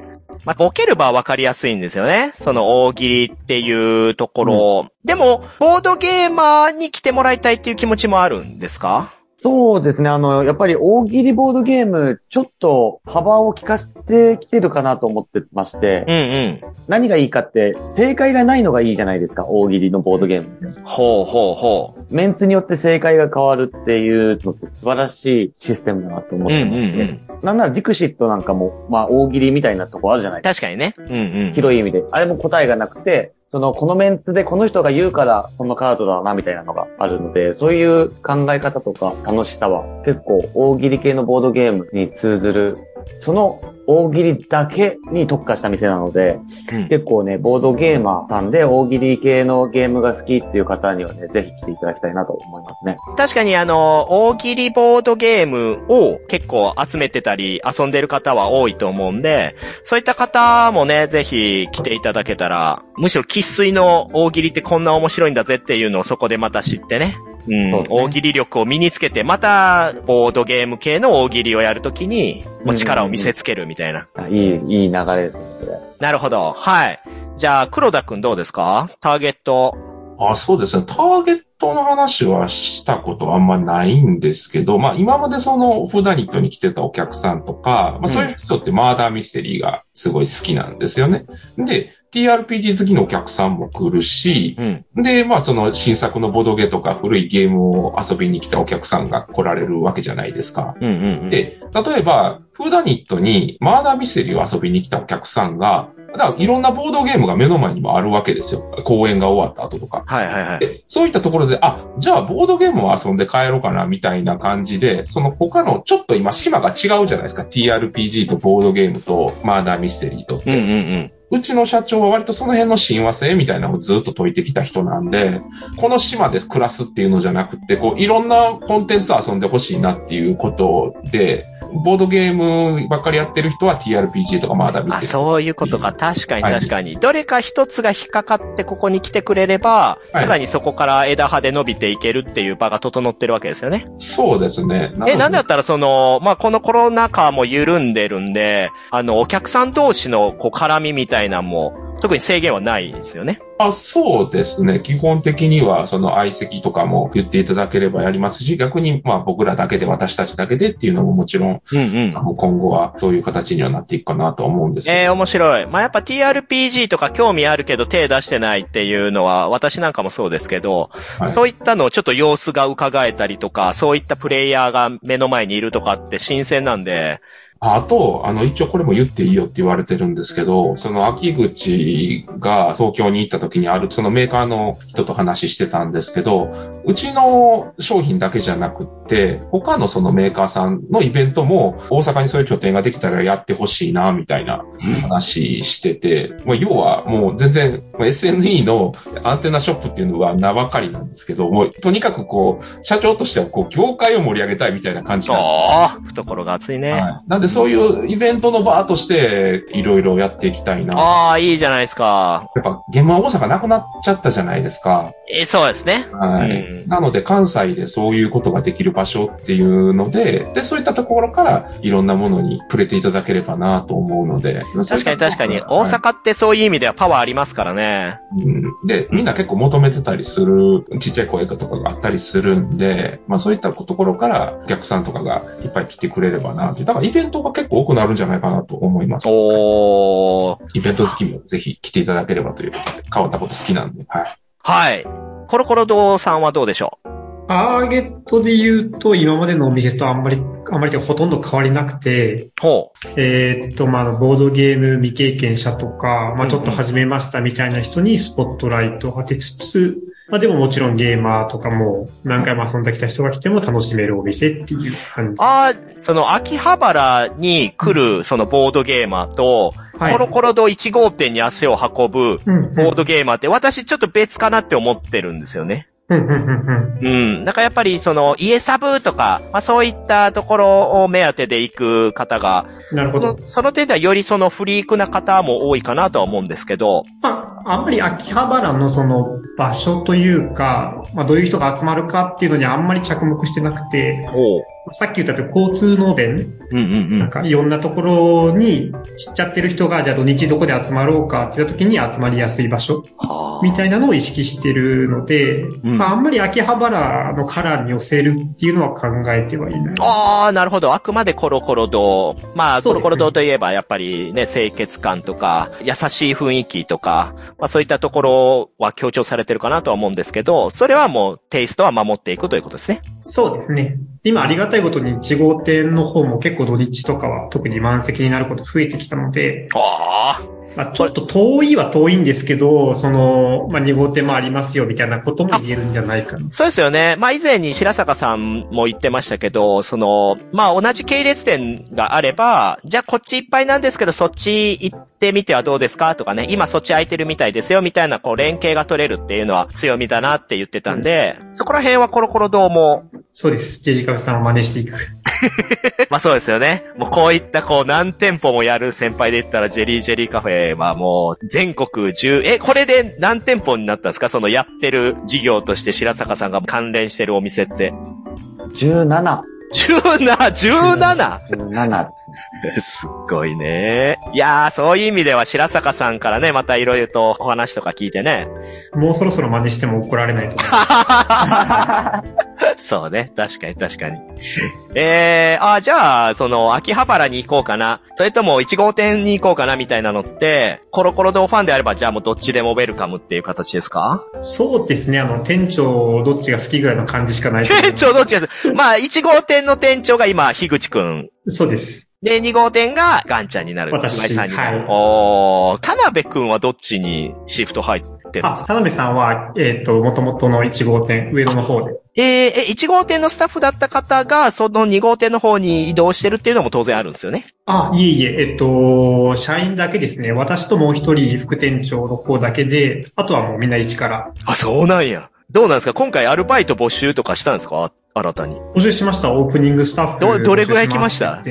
まあ、ボケる場はわかりやすいんですよね。その大喜利っていうところ。でも、ボードゲーマーに来てもらいたいっていう気持ちもあるんですか？そうですね。あの、やっぱり大喜利ボードゲーム、ちょっと幅を利かせてきてるかなと思ってまして、うんうん。何がいいかって、正解がないのがいいじゃないですか、大喜利のボードゲームって。ほうほうほう。メンツによって正解が変わるっていうのって素晴らしいシステムだなと思ってまして。なんならディクシットなんかも、まあ大喜利みたいなとこあるじゃないですか。確かにね。うんうん。広い意味で。あれも答えがなくて、その、このメンツでこの人が言うから、このカードだな、みたいなのがあるので、そういう考え方とか楽しさは結構大喜利系のボードゲームに通ずる、その大喜利だけに特化した店なので、うん結構ね、ボードゲーマーさんで大喜利系のゲームが好きっていう方にはね、ぜひ来ていただきたいなと思いますね。確かにあの、大喜利ボードゲームを結構集めてたり遊んでる方は多いと思うんで、そういった方もね、ぜひ来ていただけたら、むしろ喫水の大喜利ってこんな面白いんだぜっていうのをそこでまた知ってね。うん、大喜利力を身につけて、また、ボードゲーム系の大喜利をやるときに、もう力を見せつけるみたいな。あいい、いい流れですね、それ。なるほど。はい。じゃあ、黒田くんどうですか？ターゲット。あ、そうですね。ターゲットの話はしたことはあんまないんですけど、まあ今までそのフーダニットに来てたお客さんとか、まあそういう人ってマーダーミステリーがすごい好きなんですよね。で、TRPG 好きのお客さんも来るし、うん。で、まあその新作のボドゲとか古いゲームを遊びに来たお客さんが来られるわけじゃないですか。うんうんうん。で、例えば、フーダニットにマーダーミステリーを遊びに来たお客さんが、だからいろんなボードゲームが目の前にもあるわけですよ。公演が終わった後とか。はいはいはい。で、そういったところで、あ、じゃあボードゲームを遊んで帰ろうかな、みたいな感じで、その他の、ちょっと今島が違うじゃないですか。TRPG とボードゲームとマーダーミステリーとって。うんうんうん。うちの社長は割とその辺の親和性みたいなのをずっと解いてきた人なんで、この島で暮らすっていうのじゃなくて、こう、いろんなコンテンツを遊んでほしいなっていうことで、ボードゲームばっかりやってる人は TRPG とかマーダーミスあ、テリー。そういうことか。確かにはい確かに。どれか一つが引っかかってここに来てくれれば、はいさらにそこから枝葉で伸びていけるっていう場が整ってるわけですよね。そうですね。え、なんだだったらその、まあ、このコロナ禍も緩んでるんで、あの、お客さん同士のこう絡みみたいなのも、特に制限はないですよね。あそうですね。基本的には、その相席とかも言っていただければやりますし、逆に、まあ僕らだけで、私たちだけでっていうのももちろん、うんうん今後はそういう形にはなっていくかなとは思うんですけど。えー、面白い。まあ、やっぱ TRPG とか興味あるけど手出してないっていうのは、私なんかもそうですけど、はいそういったのをちょっと様子が伺えたりとか、そういったプレイヤーが目の前にいるとかって新鮮なんで、あと、あの、一応これも言っていいよって言われてるんですけど、その秋口が東京に行った時にある、そのメーカーの人と話してたんですけど、うちの商品だけじゃなくって、他のそのメーカーさんのイベントも大阪にそういう拠点ができたらやってほしいな、みたいな話してて、まあ、要はもう全然まあ SNE のアンテナショップっていうのは名ばかりなんですけど、もうとにかくこう、社長としてはこう、業界を盛り上げたいみたいな感じなああ、懐が熱いね。はい。なんで、で、そういうイベントの場として、いろいろやっていきたいな。ああ、いいじゃないですか。やっぱ、ゲームは大阪なくなっちゃったじゃないですか。え、そうですね。はい。うんなので、関西でそういうことができる場所っていうので、で、そういったところから、いろんなものに触れていただければなと思うので。確かに確かに。大はい阪ってそういう意味ではパワーありますからね。うんで、みんな結構求めてたりする、ちっちゃい声とかがあったりするんで、まあそういったところからお客さんとかがいっぱい来てくれればなという。だからイベントが結構多くなるんじゃないかなと思います。おー。イベント好きもぜひ来ていただければということで、変わったこと好きなんで、はい。はい。コロコロ堂さんはどうでしょターゲットで言うと、今までのお店とあんまり、あんまりほとんど変わりなくて、えーっと、まあ、あのボードゲーム未経験者とか、まあ、ちょっと始めましたみたいな人にスポットライトを当てつつ、まあ、でももちろんゲーマーとかも何回も遊んできた人が来ても楽しめるお店っていう感う。じ。ああ、その秋葉原に来るそのボードゲーマーと、はいコロコロ堂1号店に足を運ぶボードゲーマーって私ちょっと別かなって思ってるんですよね。うん、うん、うん。うん。だからやっぱりその家サブとか、まあそういったところを目当てで行く方が、なるほどその。点ではよりそのフリークな方も多いかなとは思うんですけど、まあ、あんまり秋葉原のその場所というか、まあ、どういう人が集まるかっていうのにあんまり着目してなくて。さっき言ったと交通の便、うんうんうん。なんかいろんなところに散っちゃってる人が、じゃあ土日どこで集まろうかって言った時に集まりやすい場所はあみたいなのを意識してるので、んまあ、あんまり秋葉原のカラーに寄せるっていうのは考えてはいない。ああ、なるほど。あくまでコロコロ堂。まあ、コロコロ堂といえば、やっぱりね、清潔感とか、優しい雰囲気とか、まあそういったところは強調されてるかなとは思うんですけど、それはもうテイストは守っていくということですね。そうですね。今ありがたいことに1号店の方も結構土日とかは特に満席になること増えてきたので、ああ。まあ、ちょっと遠いは遠いんですけど、その、まあ、2号店もありますよみたいなことも言えるんじゃないかな。そうですよね。まあ以前に白坂さんも言ってましたけど、その、まあ同じ系列店があれば、じゃあこっちいっぱいなんですけど、そっち行ってみてはどうですかとかね、今そっち空いてるみたいですよ、みたいなこう連携が取れるっていうのは強みだなって言ってたんで、そこら辺はコロコロ堂もそうです。ジェリカフさんを真似していく。まあそうですよね。もうこういったこう何店舗もやる先輩で言ったらジェリージェリーカフェはもう全国10、え、これで何店舗になったんですか？そのやってる事業として白坂さんが関連してるお店って。17。17、17! 17ですすっごいね。いやー、そういう意味では白坂さんからね、またいろいろとお話とか聞いてね。もうそろそろ真似しても怒られないと思う。そうね。確かに確かに。えー、あ、じゃあ、その、秋葉原に行こうかな。それとも1号店に行こうかなみたいなのって、コロコロ堂ファンであれば、じゃあもうどっちでもウェルカムっていう形ですか？そうですね。あの、店長どっちが好きぐらいの感じしかない店長どっちですまあ、1号店の店長が今、樋口くん。そうです。で、2号店がガンちゃんになる。私さんになる。はいおー、田辺くんはどっちにシフト入ってるんですあ、か田辺さんは、えっ、と、元々の1号店、上野の方で。えー、え、1号店のスタッフだった方が、その2号店の方に移動してるっていうのも当然あるんですよね？あ、いえいえ、えっと、社員だけですね。私ともう一人副店長の方だけで、あとはもうみんな一から。あ、そうなんや。どうなんですか？今回アルバイト募集とかしたんですか？新たに。募集しました、オープニングスタッフ。どどれぐらい来ました？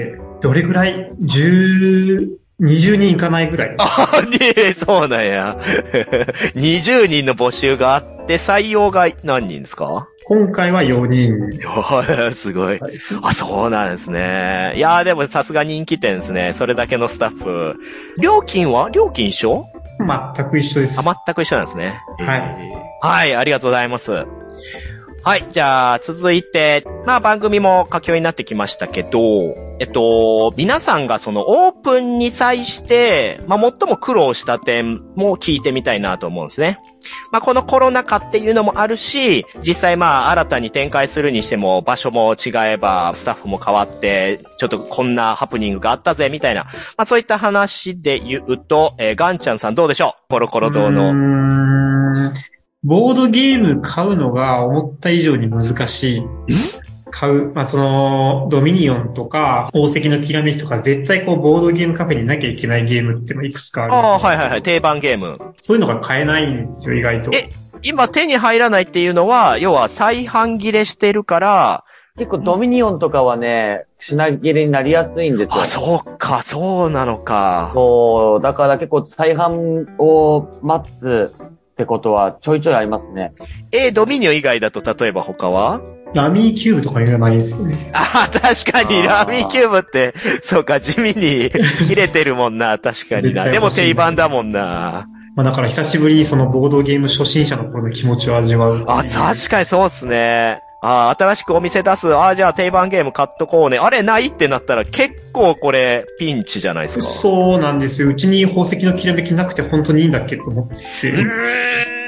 どれぐらい ?10、20人いかないぐらい。あ、ねそうなんや。20人の募集があって、採用が何人ですか？今回は4人 すごい。あ、そうなんですね。いやーでもさすが人気店ですね。それだけのスタッフ。料金は？料金一緒全く一緒です。あ、全く一緒なんですね。はいえーはい、ありがとうございます。はい、じゃあ、続いて、まあ番組も佳境になってきましたけど、えっと、皆さんがそのオープンに際して、まあ最も苦労した点も聞いてみたいなと思うんですね。まあこのコロナ禍っていうのもあるし、実際まあ新たに展開するにしても場所も違えば、スタッフも変わって、ちょっとこんなハプニングがあったぜ、みたいな。まあそういった話で言うと、えーガンちゃんさんどうでしょう？コロコロ堂の。んボードゲーム買うのが思った以上に難しい。買う、まあ、その、ドミニオンとか、宝石のきらめきとか、絶対こう、ボードゲームカフェになきゃいけないゲームっていくつかある。ああ、はいはいはい。定番ゲーム。そういうのが買えないんですよ、意外と。え今手に入らないっていうのは、要は再販切れしてるから、結構ドミニオンとかはね、品切れになりやすいんですよ。あ、そうか、そうなのか。そう、だから結構再販を待つってことはちょいちょいありますね。え、ドミニオン以外だと例えば他は？ラミーキューブとかいう名前ですよね。あ、確かに、ラミーキューブって、そうか、地味に 切れてるもんな、確かにな。でも定番だもんな。まあだから久しぶりにそのボードゲーム初心者の頃の気持ちを味わうう。あ、確かにそうっすね。あ新しくお店出す。あじゃあ定番ゲーム買っとこうね。あれ、ないってなったら結構これ、ピンチじゃないですか。そうなんですよ。うちに宝石のきらめきなくて本当にいいんだっけと思って。う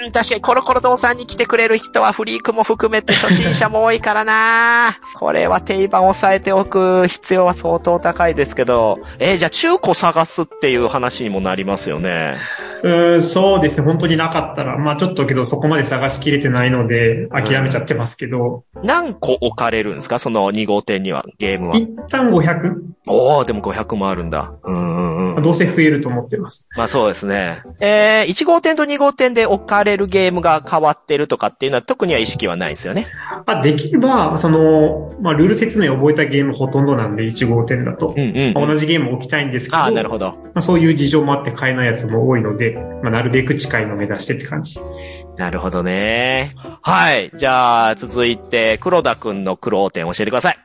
ーん、確かにコロコロ堂さんに来てくれる人はフリークも含めて初心者も多いからなこれは定番を抑えておく必要は相当高いですけど、えーじゃあ中古探すっていう話にもなりますよね。うーん、そうですね。本当になかったら。まあちょっとけどそこまで探しきれてないので諦めちゃってますけど。何個置かれるんですか？その2号店には、ゲームは。一旦 500? おー、でも500もあるんだ。うんうんうん。どうせ増えると思ってます。まあそうですね。えー、1号店と2号店で置かれるゲームが変わってるとかっていうのは特には意識はないですよね。まあできれば、その、まあルール説明を覚えたゲームほとんどなんで1号店だと。うんうん。まあ同じゲームを置きたいんですけど。ああ、なるほど。まあ、そういう事情もあって買えないやつも多いので、まあ、なるべく近いのを目指してって感じ。なるほどね。はい。じゃあ、続いて、黒田くんの苦労点教えてください。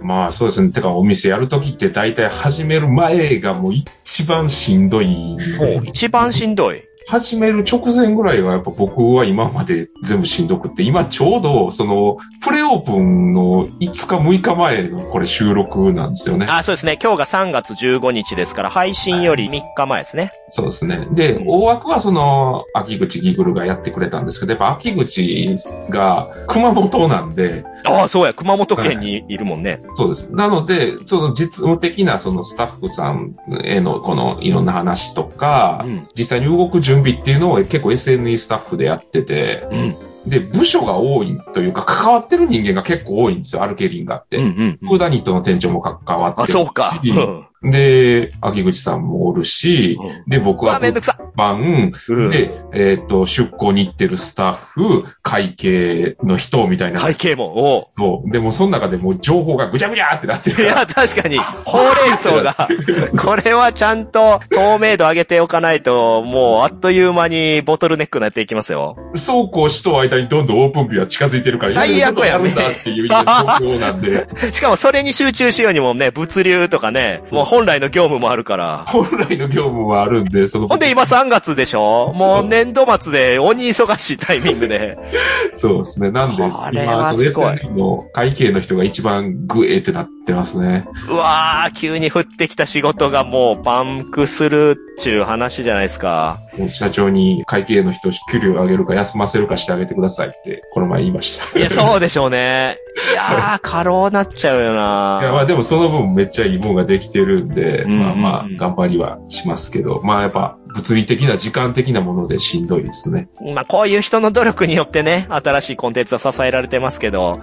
まあそうですね。てかお店やるときって大体始める前がもう一番しんどい。一番しんどい。始める直前ぐらいがやっぱ僕は今まで全部しんどくって、今ちょうどそのプレオープンの5日6日前のこれ収録なんですよね。あ、そうですね。今日が3月15日ですから、配信より3日前ですね。そうですね。で、大枠はその秋口ギグルがやってくれたんですけど、やっぱ秋口が熊本なんで、ああ、そうや。熊本県にいるもんね。そうです。なので、その実務的なそのスタッフさんへのこのいろんな話とか、うん。実際に動く準備っていうのを結構 SNE スタッフでやってて、うん。で、部署が多いというか、関わってる人間が結構多いんですよ、アルケリンガっうん。て。うん。フーダニットの店長も関わってあ、るし。そうか。うん。で、秋口さんもおるし、で、僕はめんどくさ。番、うん。で、えっ、と、出向に行ってるスタッフ、会計の人みたいな。背景も、そう。でも、その中でもう情報がぐちゃぐちゃってなってる。いや、確かに、ほうれん草が、これはちゃんと透明度上げておかないと、もうあっという間にボトルネックになっていきますよ。そうこうしと間にどんどんオープン日は近づいてるから、最悪ややるんだっていう状況なんで、しかもそれに集中しようにもね、物流とかね、もう本来の業務もあるから。本来の業務はあるんで、その、ほんで今3月でしょ？もう年度末で鬼忙しいタイミングで。そうですね。なんで、これはすごい SNE の会計の人が一番グエーってなってますね。うわー、急に降ってきた仕事がもうパンクするっちゅう話じゃないですか。社長に会計の人給料上げるか休ませるかしてあげてくださいって、この前言いました。いや、そうでしょうね。いやー、過労なっちゃうよいや、まなあでもその分めっちゃいいもんができてるんで、うんうんうんまあまあ頑張りはしますけど、まあやっぱ物理的な時間的なものでしんどいですね。まあ、こういう人の努力によってね、新しいコンテンツは支えられてますけど、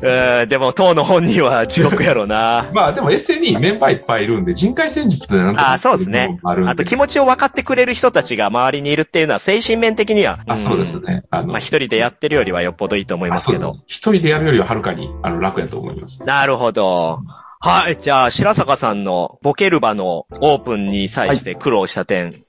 でも当の本人は地獄やろうな。まあでも SNE メンバーいっぱいいるんで、人海戦術でなんとかあそうですねあと気持ちを分かってくれる人たちが周りにいるっていうのは精神面的には。あ、そうですね。あの、まあ、一人でやってるよりはよっぽどいいと思いあますけど。一人でやるよりははるかにあの楽やと思います。なるほど。はい。じゃあ、白坂さんのボケルバのオープンに際して苦労した点。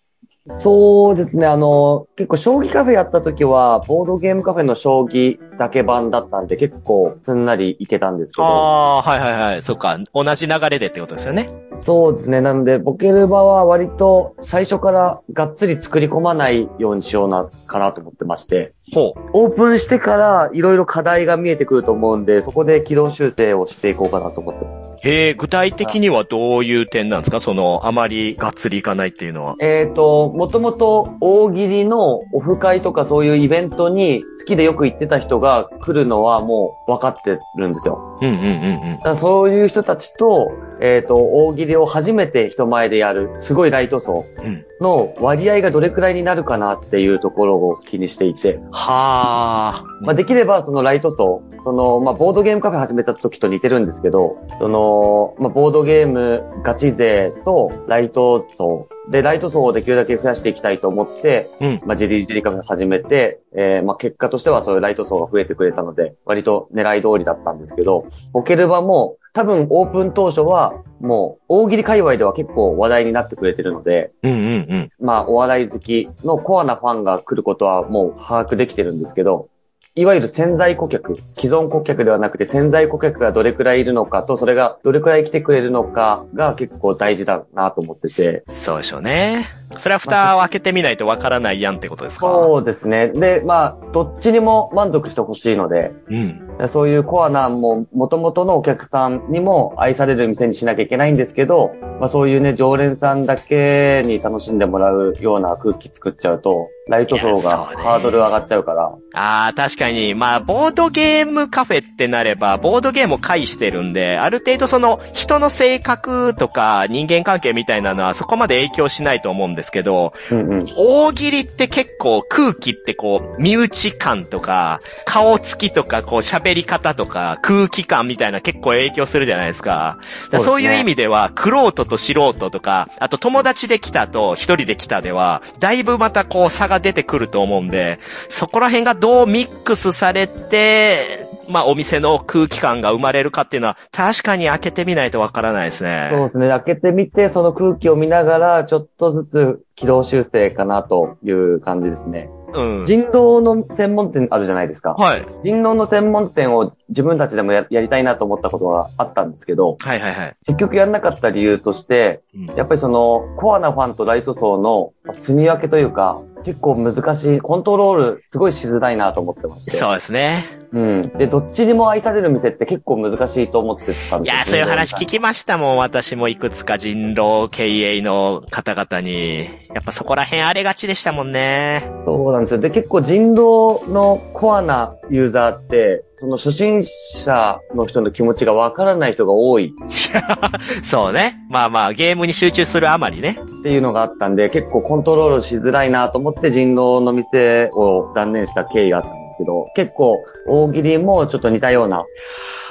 そうですね、あの、結構将棋カフェやった時は、ボードゲームカフェの将棋だけ版だったんで、結構すんなりいけたんですけど、ああー、はいはいはい。そっか。同じ流れでってことですよね。そうですね、なんで、ボケルバは割と最初からがっつり作り込まないようにしような、かなと思ってまして、ほう。オープンしてからいろいろ課題が見えてくると思うんで、そこで軌道修正をしていこうかなと思ってます。へえ、具体的にはどういう点なんですか？その、あまりがっつりいかないっていうのは。えっ、と、もともと大喜利のオフ会とかそういうイベントに好きでよく行ってた人が来るのはもう分かってるんですよ。うんうんうんうん。だそういう人たちと、えっ、と、大喜利を初めて人前でやる、すごいライト層うんの割合がどれくらいになるかなっていうところを気にしていて、はあ。まあ、できればそのライト層、その、まあ、ボードゲームカフェ始めた時と似てるんですけど、その、まあ、ボードゲームガチ勢とライト層で、ライト層をできるだけ増やしていきたいと思って、うんまあ、ジェリージェリーカフェ始めて、えーまあ、結果としてはそういうライト層が増えてくれたので、割と狙い通りだったんですけど、ポケルバも、多分オープン当初は、もう、大喜利界隈では結構話題になってくれてるので、うんうんうん。まあ、お笑い好きのコアなファンが来ることはもう把握できてるんですけど、いわゆる潜在顧客、既存顧客ではなくて潜在顧客がどれくらいいるのかと、それがどれくらい来てくれるのかが結構大事だなと思ってて。そうでしょうね。それは蓋を開けてみないとわからないやんってことですか？そうですね。で、まあ、どっちにも満足してほしいので、うん。そういうコアな、もう、元々のお客さんにも愛される店にしなきゃいけないんですけど、まあそういうね、常連さんだけに楽しんでもらうような空気作っちゃうと、ライト層がハードル上がっちゃうから。ああ、確かに。まあ、ボードゲームカフェってなれば、ボードゲームを介してるんで、ある程度その人の性格とか人間関係みたいなのはそこまで影響しないと思うんですけど、うんうん。大喜利って結構空気ってこう、身内感とか、顔つきとか、こう喋り方とか、空気感みたいな結構影響するじゃないですか。そですねそうういう意味では、クロートと素人とか、あと友達で来たと一人で来たでは、だいぶまたこう差が出てくると思うんで、そこら辺がどうミックスされて、まあお店の空気感が生まれるかっていうのは、確かに開けてみないとわからないですね。そうですね。開けてみて、その空気を見ながら、ちょっとずつ軌道修正かなという感じですね。うん。人狼の専門店あるじゃないですか。はい。人狼の専門店を自分たちでもややりたいなと思ったことがあったんですけど、はいはいはい。結局やんなかった理由として、うんやっぱりその、コアなファンとライト層の住み分けというか、結構難しい、コントロールすごいしづらいなと思ってまして。そうですね。うん。で、どっちにも愛される店って結構難しいと思ってたんですよいや、そういう話聞きましたもん。私もいくつか人狼経営の方々に。やっぱそこら辺荒れがちでしたもんね。そうなんですよ。で、結構人狼のコアなユーザーって、その初心者の人の気持ちがわからない人が多い そうね。まあまあ、ゲームに集中するあまりね。っていうのがあったんで、結構コントロールしづらいなと思って人狼の店を断念した経緯があったけど、結構大喜利もちょっと似たような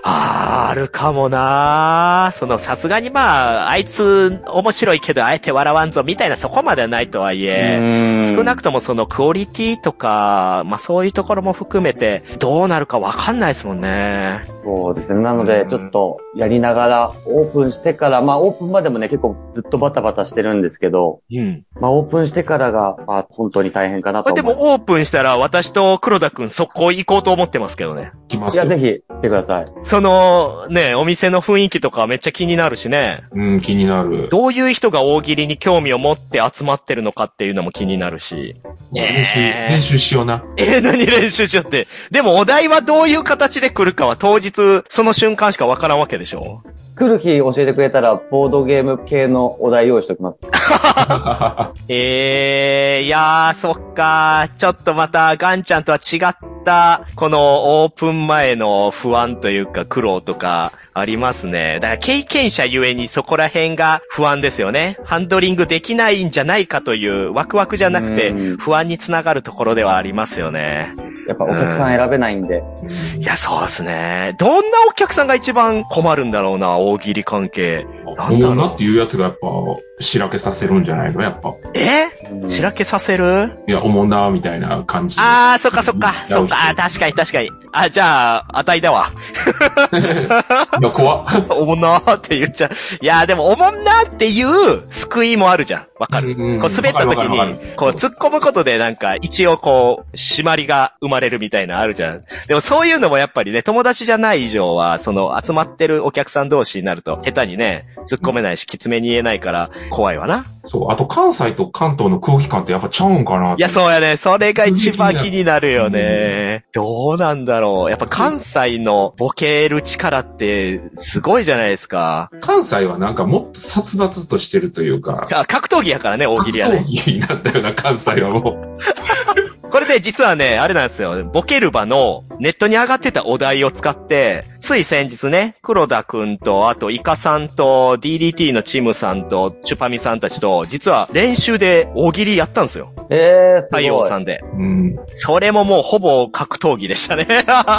あー、あるかもなその、さすがにまあ、あいつ面白いけど、あえて笑わんぞ、みたいなそこまではないとはいえ、少なくくともそのクオリティとか、まあそういうところも含めて、どうなるかわかんないですもんね。そうですね。なのでう、んちょっとやりながら、オープンしてから、まあオープンまでもね、結構ずっとバタバタしてるんですけど、うん。まあオープンしてからが、まあ本当に大変かなとでもオープンしたら私と黒田くん速攻行こうと思ってますけどね。いや、来ますよぜ。ひ来てください。その、ね、お店の雰囲気とかめっちゃ気になるしね。うん、気になる。どういう人が大喜利に興味を持って集まってるのかっていうのも気になるし。練習、練習しような。えー、何練習しようって。でもお題はどういう形で来るかは当日、その瞬間しかわからんわけでしょ？来る日教えてくれたら、ボードゲーム系のお題用意しておきます。えー、いやー、そっかちょっとまた、ガンちゃんとは違った、このオープン前の不安というか苦労とか、ありますね。だから経験者ゆえにそこら辺が不安ですよね。ハンドリングできないんじゃないかというワクワクじゃなくてうん不安につながるところではありますよね。やっぱお客さん選べないんで。いや、そうですね。どんなお客さんが一番困るんだろうな、大喜利関係。なんだろうなっていうやつがやっぱ、しらけさせるんじゃないのやっぱ。え？うんしらけさせる？いや、思うなみたいな感じ。あー、そっかそっか、うんそっか、確かに確かに。あ、じゃあ、あたいだわ。いや、怖っ。おもんなーって言っちゃう。いや、でも、おもんなーっていう救いもあるじゃん。わかる。うんこう滑った時に、こう突っ込むことでなんか一応こう、締まりが生まれるみたいなのあるじゃん。でもそういうのもやっぱりね、友達じゃない以上は、その集まってるお客さん同士になると、下手にね、突っ込めないし、きつめに言えないから、怖いわな。そう。あと、関西と関東の空気感ってやっぱちゃうんかないや、そうやね。それが一番気になるよね。どうなんだろう。やっぱ関西のボケる力ってすごいじゃないですか。関西はなんかもっと殺伐としてるというか、あ格闘技やからね、大喜利はね格。闘技になったような関西はもう。これで実はね、あれなんですよ。ボケルバのネットに上がってたお題を使って、つい先日ね、黒田くんと、あとイカさんと、DDT のチムさんと、チュパミさんたちと、実は練習で大喜利やったんですよ。えー、す太陽。さんで。うん。それももうほぼ格闘技でしたね。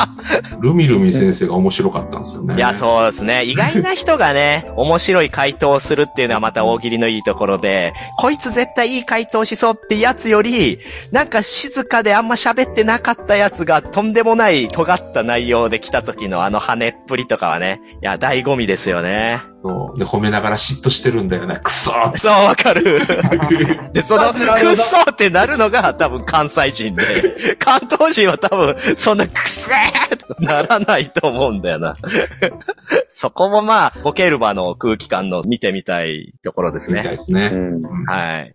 ルミルミ先生が面白かったんですよね。いや、そうですね。意外な人がね、面白い回答をするっていうのはまた大喜利のいいところで、こいつ絶対いい回答しそうってやつより、なんか静かであんま喋ってなかったやつがとんでもない尖った内容で来た時のあの羽っぷりとかはね、いや、醍醐味ですよね。そうで、褒めながら嫉妬してるんだよね。くそーって。そう、わかる。で、その、くっそーってなるのが多分関西人で、関東人は多分、そんなくせーとならないと思うんだよな。そこもまあ、ボケルバの空気感の見てみたいところですね。みたいですね。うん。はい。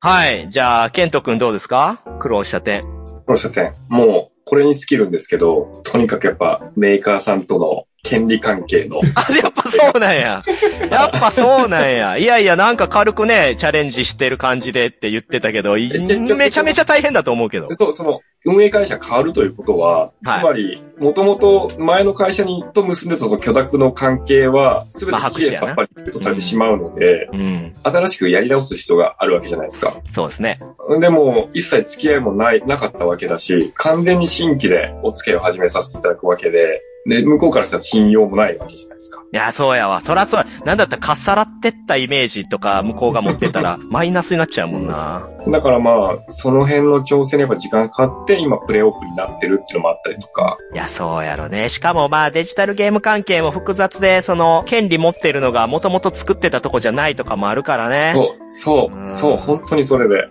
はい。じゃあ、ケント君どうですか？苦労した点。苦労した点、もう、これに尽きるんですけど、とにかくやっぱ、メーカーさんとの権利関係の、あ、やっぱそうなんや。やっぱそうなんや。いやいや、なんか軽くね、チャレンジしてる感じでって言ってたけど、めちゃめちゃ大変だと思うけど。そう、その、運営会社変わるということは、はいつまり、もともと前の会社にと結んでたその許諾の関係は、すべてまあきれいさっぱりセットされてしまうので、うん。新しくやり直す必要があるわけじゃないですか。そうですね。でも、一切付き合いもない、なかったわけだし、完全に新規でお付き合いを始めさせていただくわけで、で、向こうからしたら信用もないわけじゃないですか。いや、そうやわ。そらそうや。なんだったらかっさらってったイメージとか向こうが持ってたら、マイナスになっちゃうもんな。だからまあ、その辺の調整にやっぱ時間かかって、今プレイオープンになってるっていうのもあったりとか、いや、そうやろね。しかもまあデジタルゲーム関係も複雑で、その、権利持ってるのがもともと作ってたとこじゃないとかもあるからね。そう、そうう、んそう、本当にそれで。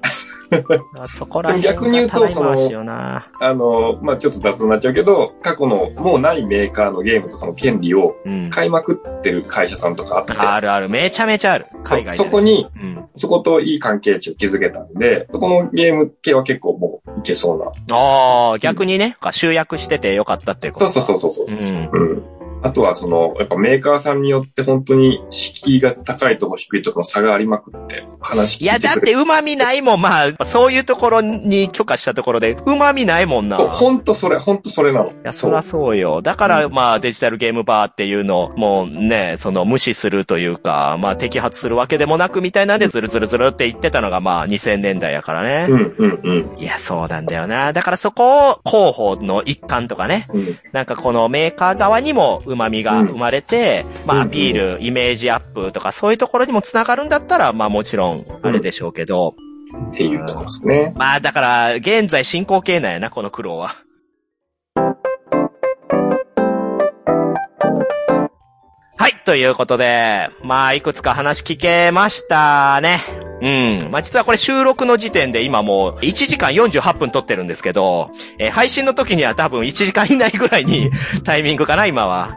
そこら辺が逆に言うとただい回しよな。あの、まあちょっと雑になっちゃうけど、過去のもうないメーカーのゲームとかの権利をうん。買いまくってる会社さんとかあって、あるある。めちゃめちゃある。海外で。そこに、うん。そこといい関係値を築けたんで、そこのゲーム系は結構もういけそうな。ああ、逆にね、集約しててよかったっていうことそうそうそうそうそう。うんうんあとはその、やっぱメーカーさんによって本当に敷居が高いとこ低いとこの差がありまくって、話聞いていや、だって旨味ないもん。まあ、そういうところに許可したところで、旨味ないもんな。そう本当それ、本当それなの。いや、そらそうよ。だから、まあ、デジタルゲームバーっていうのを、もうね、その無視するというか、まあ、摘発するわけでもなくみたいなんで、ズルズルズルって言ってたのが、まあ、2000年代やからね。うん、うん、うん。いや、そうなんだよな。だからそこを、広報の一環とかね。うんなんかこのメーカー側にも旨味が生まれて、まあ、うんアピール、イメージアップとか、そういうところにも繋がるんだったら、まあ、もちろん、あれでしょうけど。っていうところですね。まあ、だから、現在進行形なんやな、この苦労は。はい、ということで、まあ、いくつか話聞けましたね。うん。まあ、実はこれ収録の時点で今もう1時間48分撮ってるんですけど、えー配信の時には多分1時間以内ぐらいに タイミングかな、今は。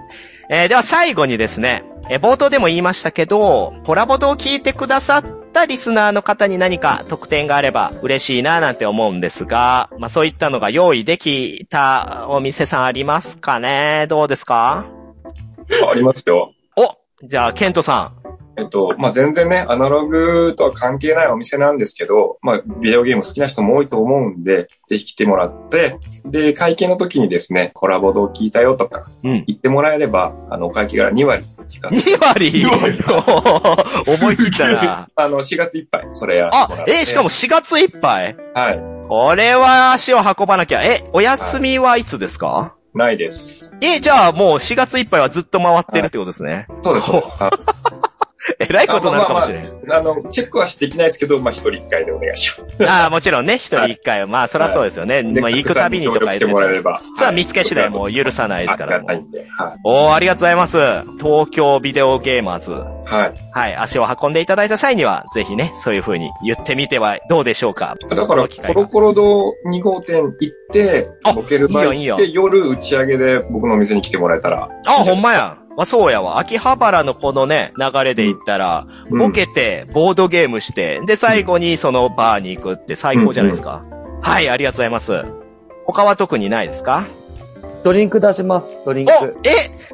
えーでは最後にですね、えー冒頭でも言いましたけど、コラボドを聞いてくださったリスナーの方に何か特典があれば嬉しいななんて思うんですが、まあそういったのが用意できたお店さんありますかね？どうですか？ありますよ。おじゃあ、ケントさえっと、まあ、全然ね、アナログとは関係ないお店なんですけど、まあ、ビデオゲーム好きな人も多いと思うんで、ぜひ来てもらって、で、会計の時にですね、コラボドを聞いたよとか、ん。うん。言ってもらえれば、あの、お会計から2割引かせて、2割思い切ったな。あの、4月いっぱい、それやらせあ。え、しかも4月いっぱい？はい。これは足を運ばなきゃ。え、お休みはいつですか？ないです。え、じゃあもう4月いっぱいはずっと回ってるってことですね。そうです、そうです。あ えらいことになるかもしれん。あの、チェックはできないですけど、まあ、一人一回でお願いします。ああ、もちろんね、一人一回は。まあ、そりゃそうですよね。でまあ、行くたびにとか言拡散に協力してもらえれば。それは見つけ次第もう許さないですから。ありがたいおー、ありがとうございます。東京ビデオゲーマーズ。い。はい。はい、足を運んでいただいた際には、ぜひね、そういう風に言ってみてはどうでしょうか。だから、コロコロ堂2号店行ってあ、ボケる場いいよいいよ行って、夜打ち上げで僕のお店に来てもらえたら。あ、ほんまやん。まあ、そうやわ。秋葉原のこのね、流れで言ったら、うんボケて、ボードゲームして、で、最後にそのバーに行くって最高じゃないですか。はい、ありがとうございます。他は特にないですか？ドリンク出します、ドリンおク。え？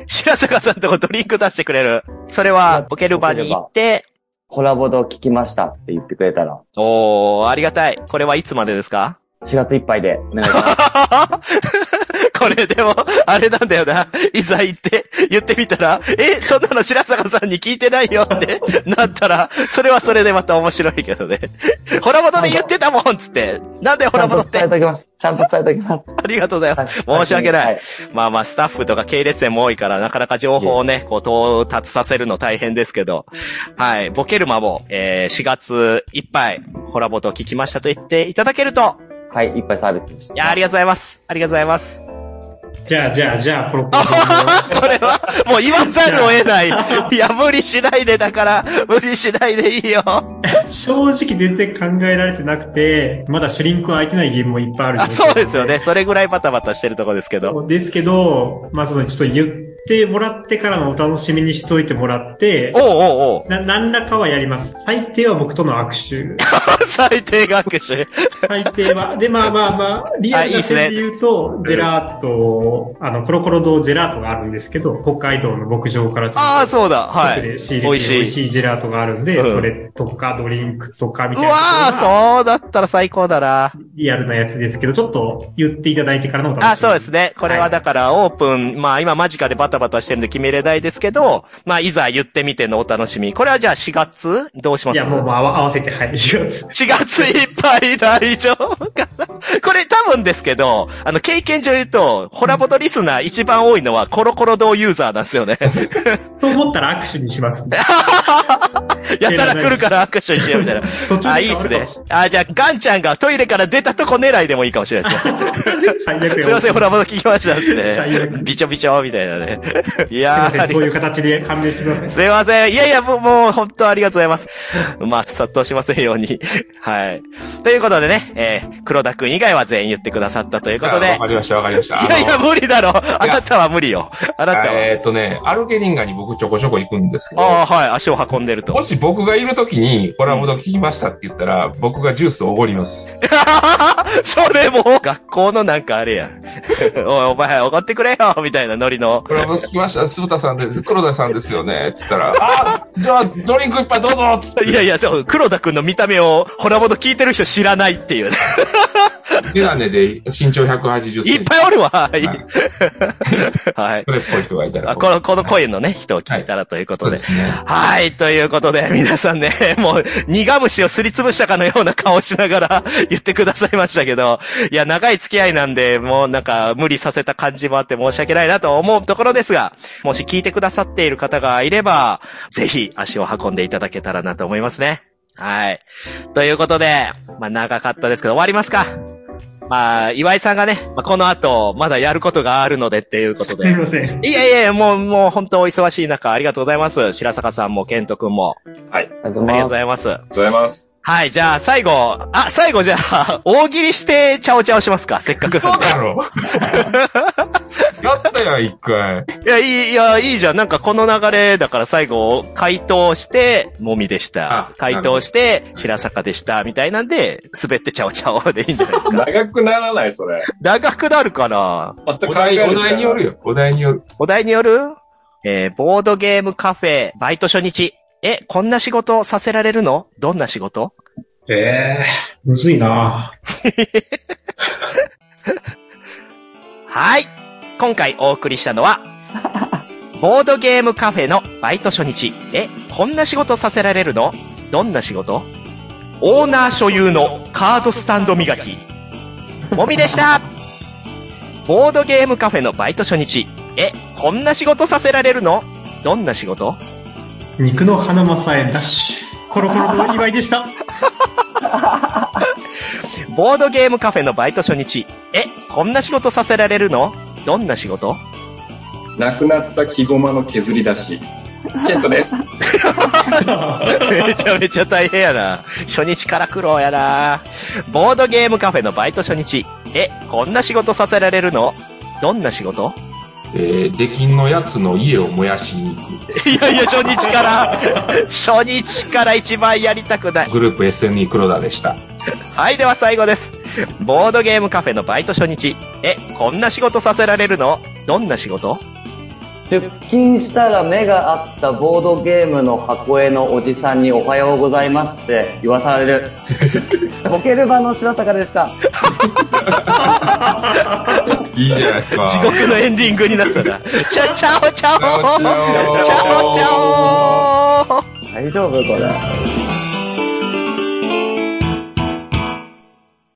白坂さんとこドリンク出してくれる。それは、ボケる場に行って、コラボド聞きましたって言ってくれたら。おー、ありがたい。これはいつまでですか？4月いっぱいでお願いします。これでも、あれなんだよな。いざ言って、言ってみたら、え、そんなの白坂さんに聞いてないよってなったら、それはそれでまた面白いけどね。ホラボドで言ってたもんつって。なんでホラボドって？伝えきます。ちゃんと伝えておきます。ありがとうございます。申し訳ない。はい。まあまあ、スタッフとか系列店も多いから、なかなか情報をね、こう、到達させるの大変ですけど、はい。ボケルマも、えー、4月いっぱい、ホラボトを聞きましたと言っていただけると、はい、いっぱいサービスしいや、ありがとうございます。ありがとうございます。じゃあ、じゃあ、じゃあ、コロコロこれは、もう言わざるを得ない。いや、無理しないでだから、無理しないでいいよ。正直全然考えられてなくて、まだシュリンクは空いてないゲームもいっぱいあるあ、そうですよね。。それぐらいバタバタしてるとこですけど。ですけど、まあ、その、ちょっと言ってもらってからのお楽しみにしといてもらってお、うおうおうな、何らかはやります。最低は僕との握手。最低学習。最低は。で、まあまあまあ、リアルな点で言うと、ジェラート、あの、コロコロ堂ジェラートがあるんですけど、北海道の牧場からああ、そうだ。は直い。で仕入れて美美味しい味しいジェラートがあるんで、うんそれとかドリンクとかみうたいなところが。わー、そうだったら最高だな。リアルなやつですけど、ちょっと言っていただいてからのお楽しみ。あ、そうですね。これはだからオープン、まあ今間近でバタバタしてるんで決めれないですけど、まあいざ言ってみてのお楽しみ。これはじゃあ4月？どうします？いや、もうもう合わせて、はい、4月。4月いっぱい大丈夫かな？これ多分ですけど、あの、経験上言うと、ホラボトリスナー一番多いのはコロコロ堂ユーザーなんですよね。と思ったら握手にします、ね。やたら来るから握手しようみたいな。あ、いいっすね。あ、じゃあ、ガンちゃんがトイレから出たとこ狙いでもいいかもしれないですね。すいません、ホラボト聞きましたですね。最悪。ビチョビチョみたいなね。いやー、そういう形で勘弁してください。すいません。いやいや、もう、もう本当ありがとうございます。まあ、殺到しませんように。はい。ということでね、えー、黒田くん以外は全員言ってくださったということでわ。かりました、わかりました。いやいや、無理だろ。あなたは無理よ。あなたは。えーっとね、アルゲリンガに僕ちょこちょこ行くんですけど、ああ、はい。足を運んでるとも。し僕がいるときに、コラボド聞きましたって言ったら、僕がジュースをおごります。それも、学校のなんかあれやん。おい、お前、おごってくれよみたいなノリの。コラボド聞きました、鈴田さんです、黒田さんですよね、つったら、あじゃあ、ドリンク一杯どうぞつって。いやいや、そう、黒田くんの見た目を、ホラボド聞いてる人知らないっていう。メガネで身長180センチ。いっぱいおるわ。はい。はい。それっぽい人がいたら。あこの、この声のね、人を聞いたらということで。はい、ということで、皆さんね、もう、苦虫をすりつぶしたかのような顔をしながら 言ってくださいましたけど、いや、長い付き合いなんで、もうなんか、無理させた感じもあって申し訳ないなと思うところですが、もし聞いてくださっている方がいれば、ぜひ足を運んでいただけたらなと思いますね。はい。ということで、まあ、長かったですけど、終わりますかまあ、岩井さんがね、まあ、この後、まだやることがあるのでっていうことすで。みません。いやいやいや、もう、もう本当お忙しい中、ありがとうございます。白坂さんも、ケント君も、はい。ありがとうございます。ありがとうございます。はい、じゃあ最後、あ、最後じゃあ、大喜利して、チャオチャオしますかせっかくなんで。そうだろ やったよ、一回。いや、いい、いや、いいじゃん。なんかこの流れだから最後、回答して、もみでしたあ。回答して、白坂でした。みたいなんで、滑ってチャオチャオでいいんじゃないですか。長くならない、それ。長くなるかな？またお題、お題によるよ。よ。お題による。お題による？えー、ボードゲームカフェ、バイト初日。え、こんな仕事させられるの？どんな仕事？ええむずいな はい。今回お送りしたのは、ボードゲームカフェのバイト初日。え、こんな仕事させられるの？どんな仕事？オーナー所有のカードスタンド磨き。もみでした ボードゲームカフェのバイト初日。え、こんな仕事させられるの？どんな仕事？肉の花正へダッシュ。コロコロの祝いでした。ボードゲームカフェのバイト初日。え、こんな仕事させられるの？どんな仕事？亡くなった木駒の削り出し。ケントです。めちゃめちゃ大変やな。初日から苦労やな。ボードゲームカフェのバイト初日。え、こんな仕事させられるの？どんな仕事？えー、出禁のやつの家を燃やしに行く。いやいや、初日から、初日から一番やりたくない。グループ SNE 黒田でした。はい、では最後です。ボードゲームカフェのバイト初日。え、こんな仕事させられるの？どんな仕事？出勤したら目が合ったボードゲームの箱絵のおじさんにおはようございますって言わされる。ボケる場の白坂でした。いいじゃないですか。地獄のエンディングになったな。チャチャオチャオチャオチャオチャオチャオ大丈夫これ。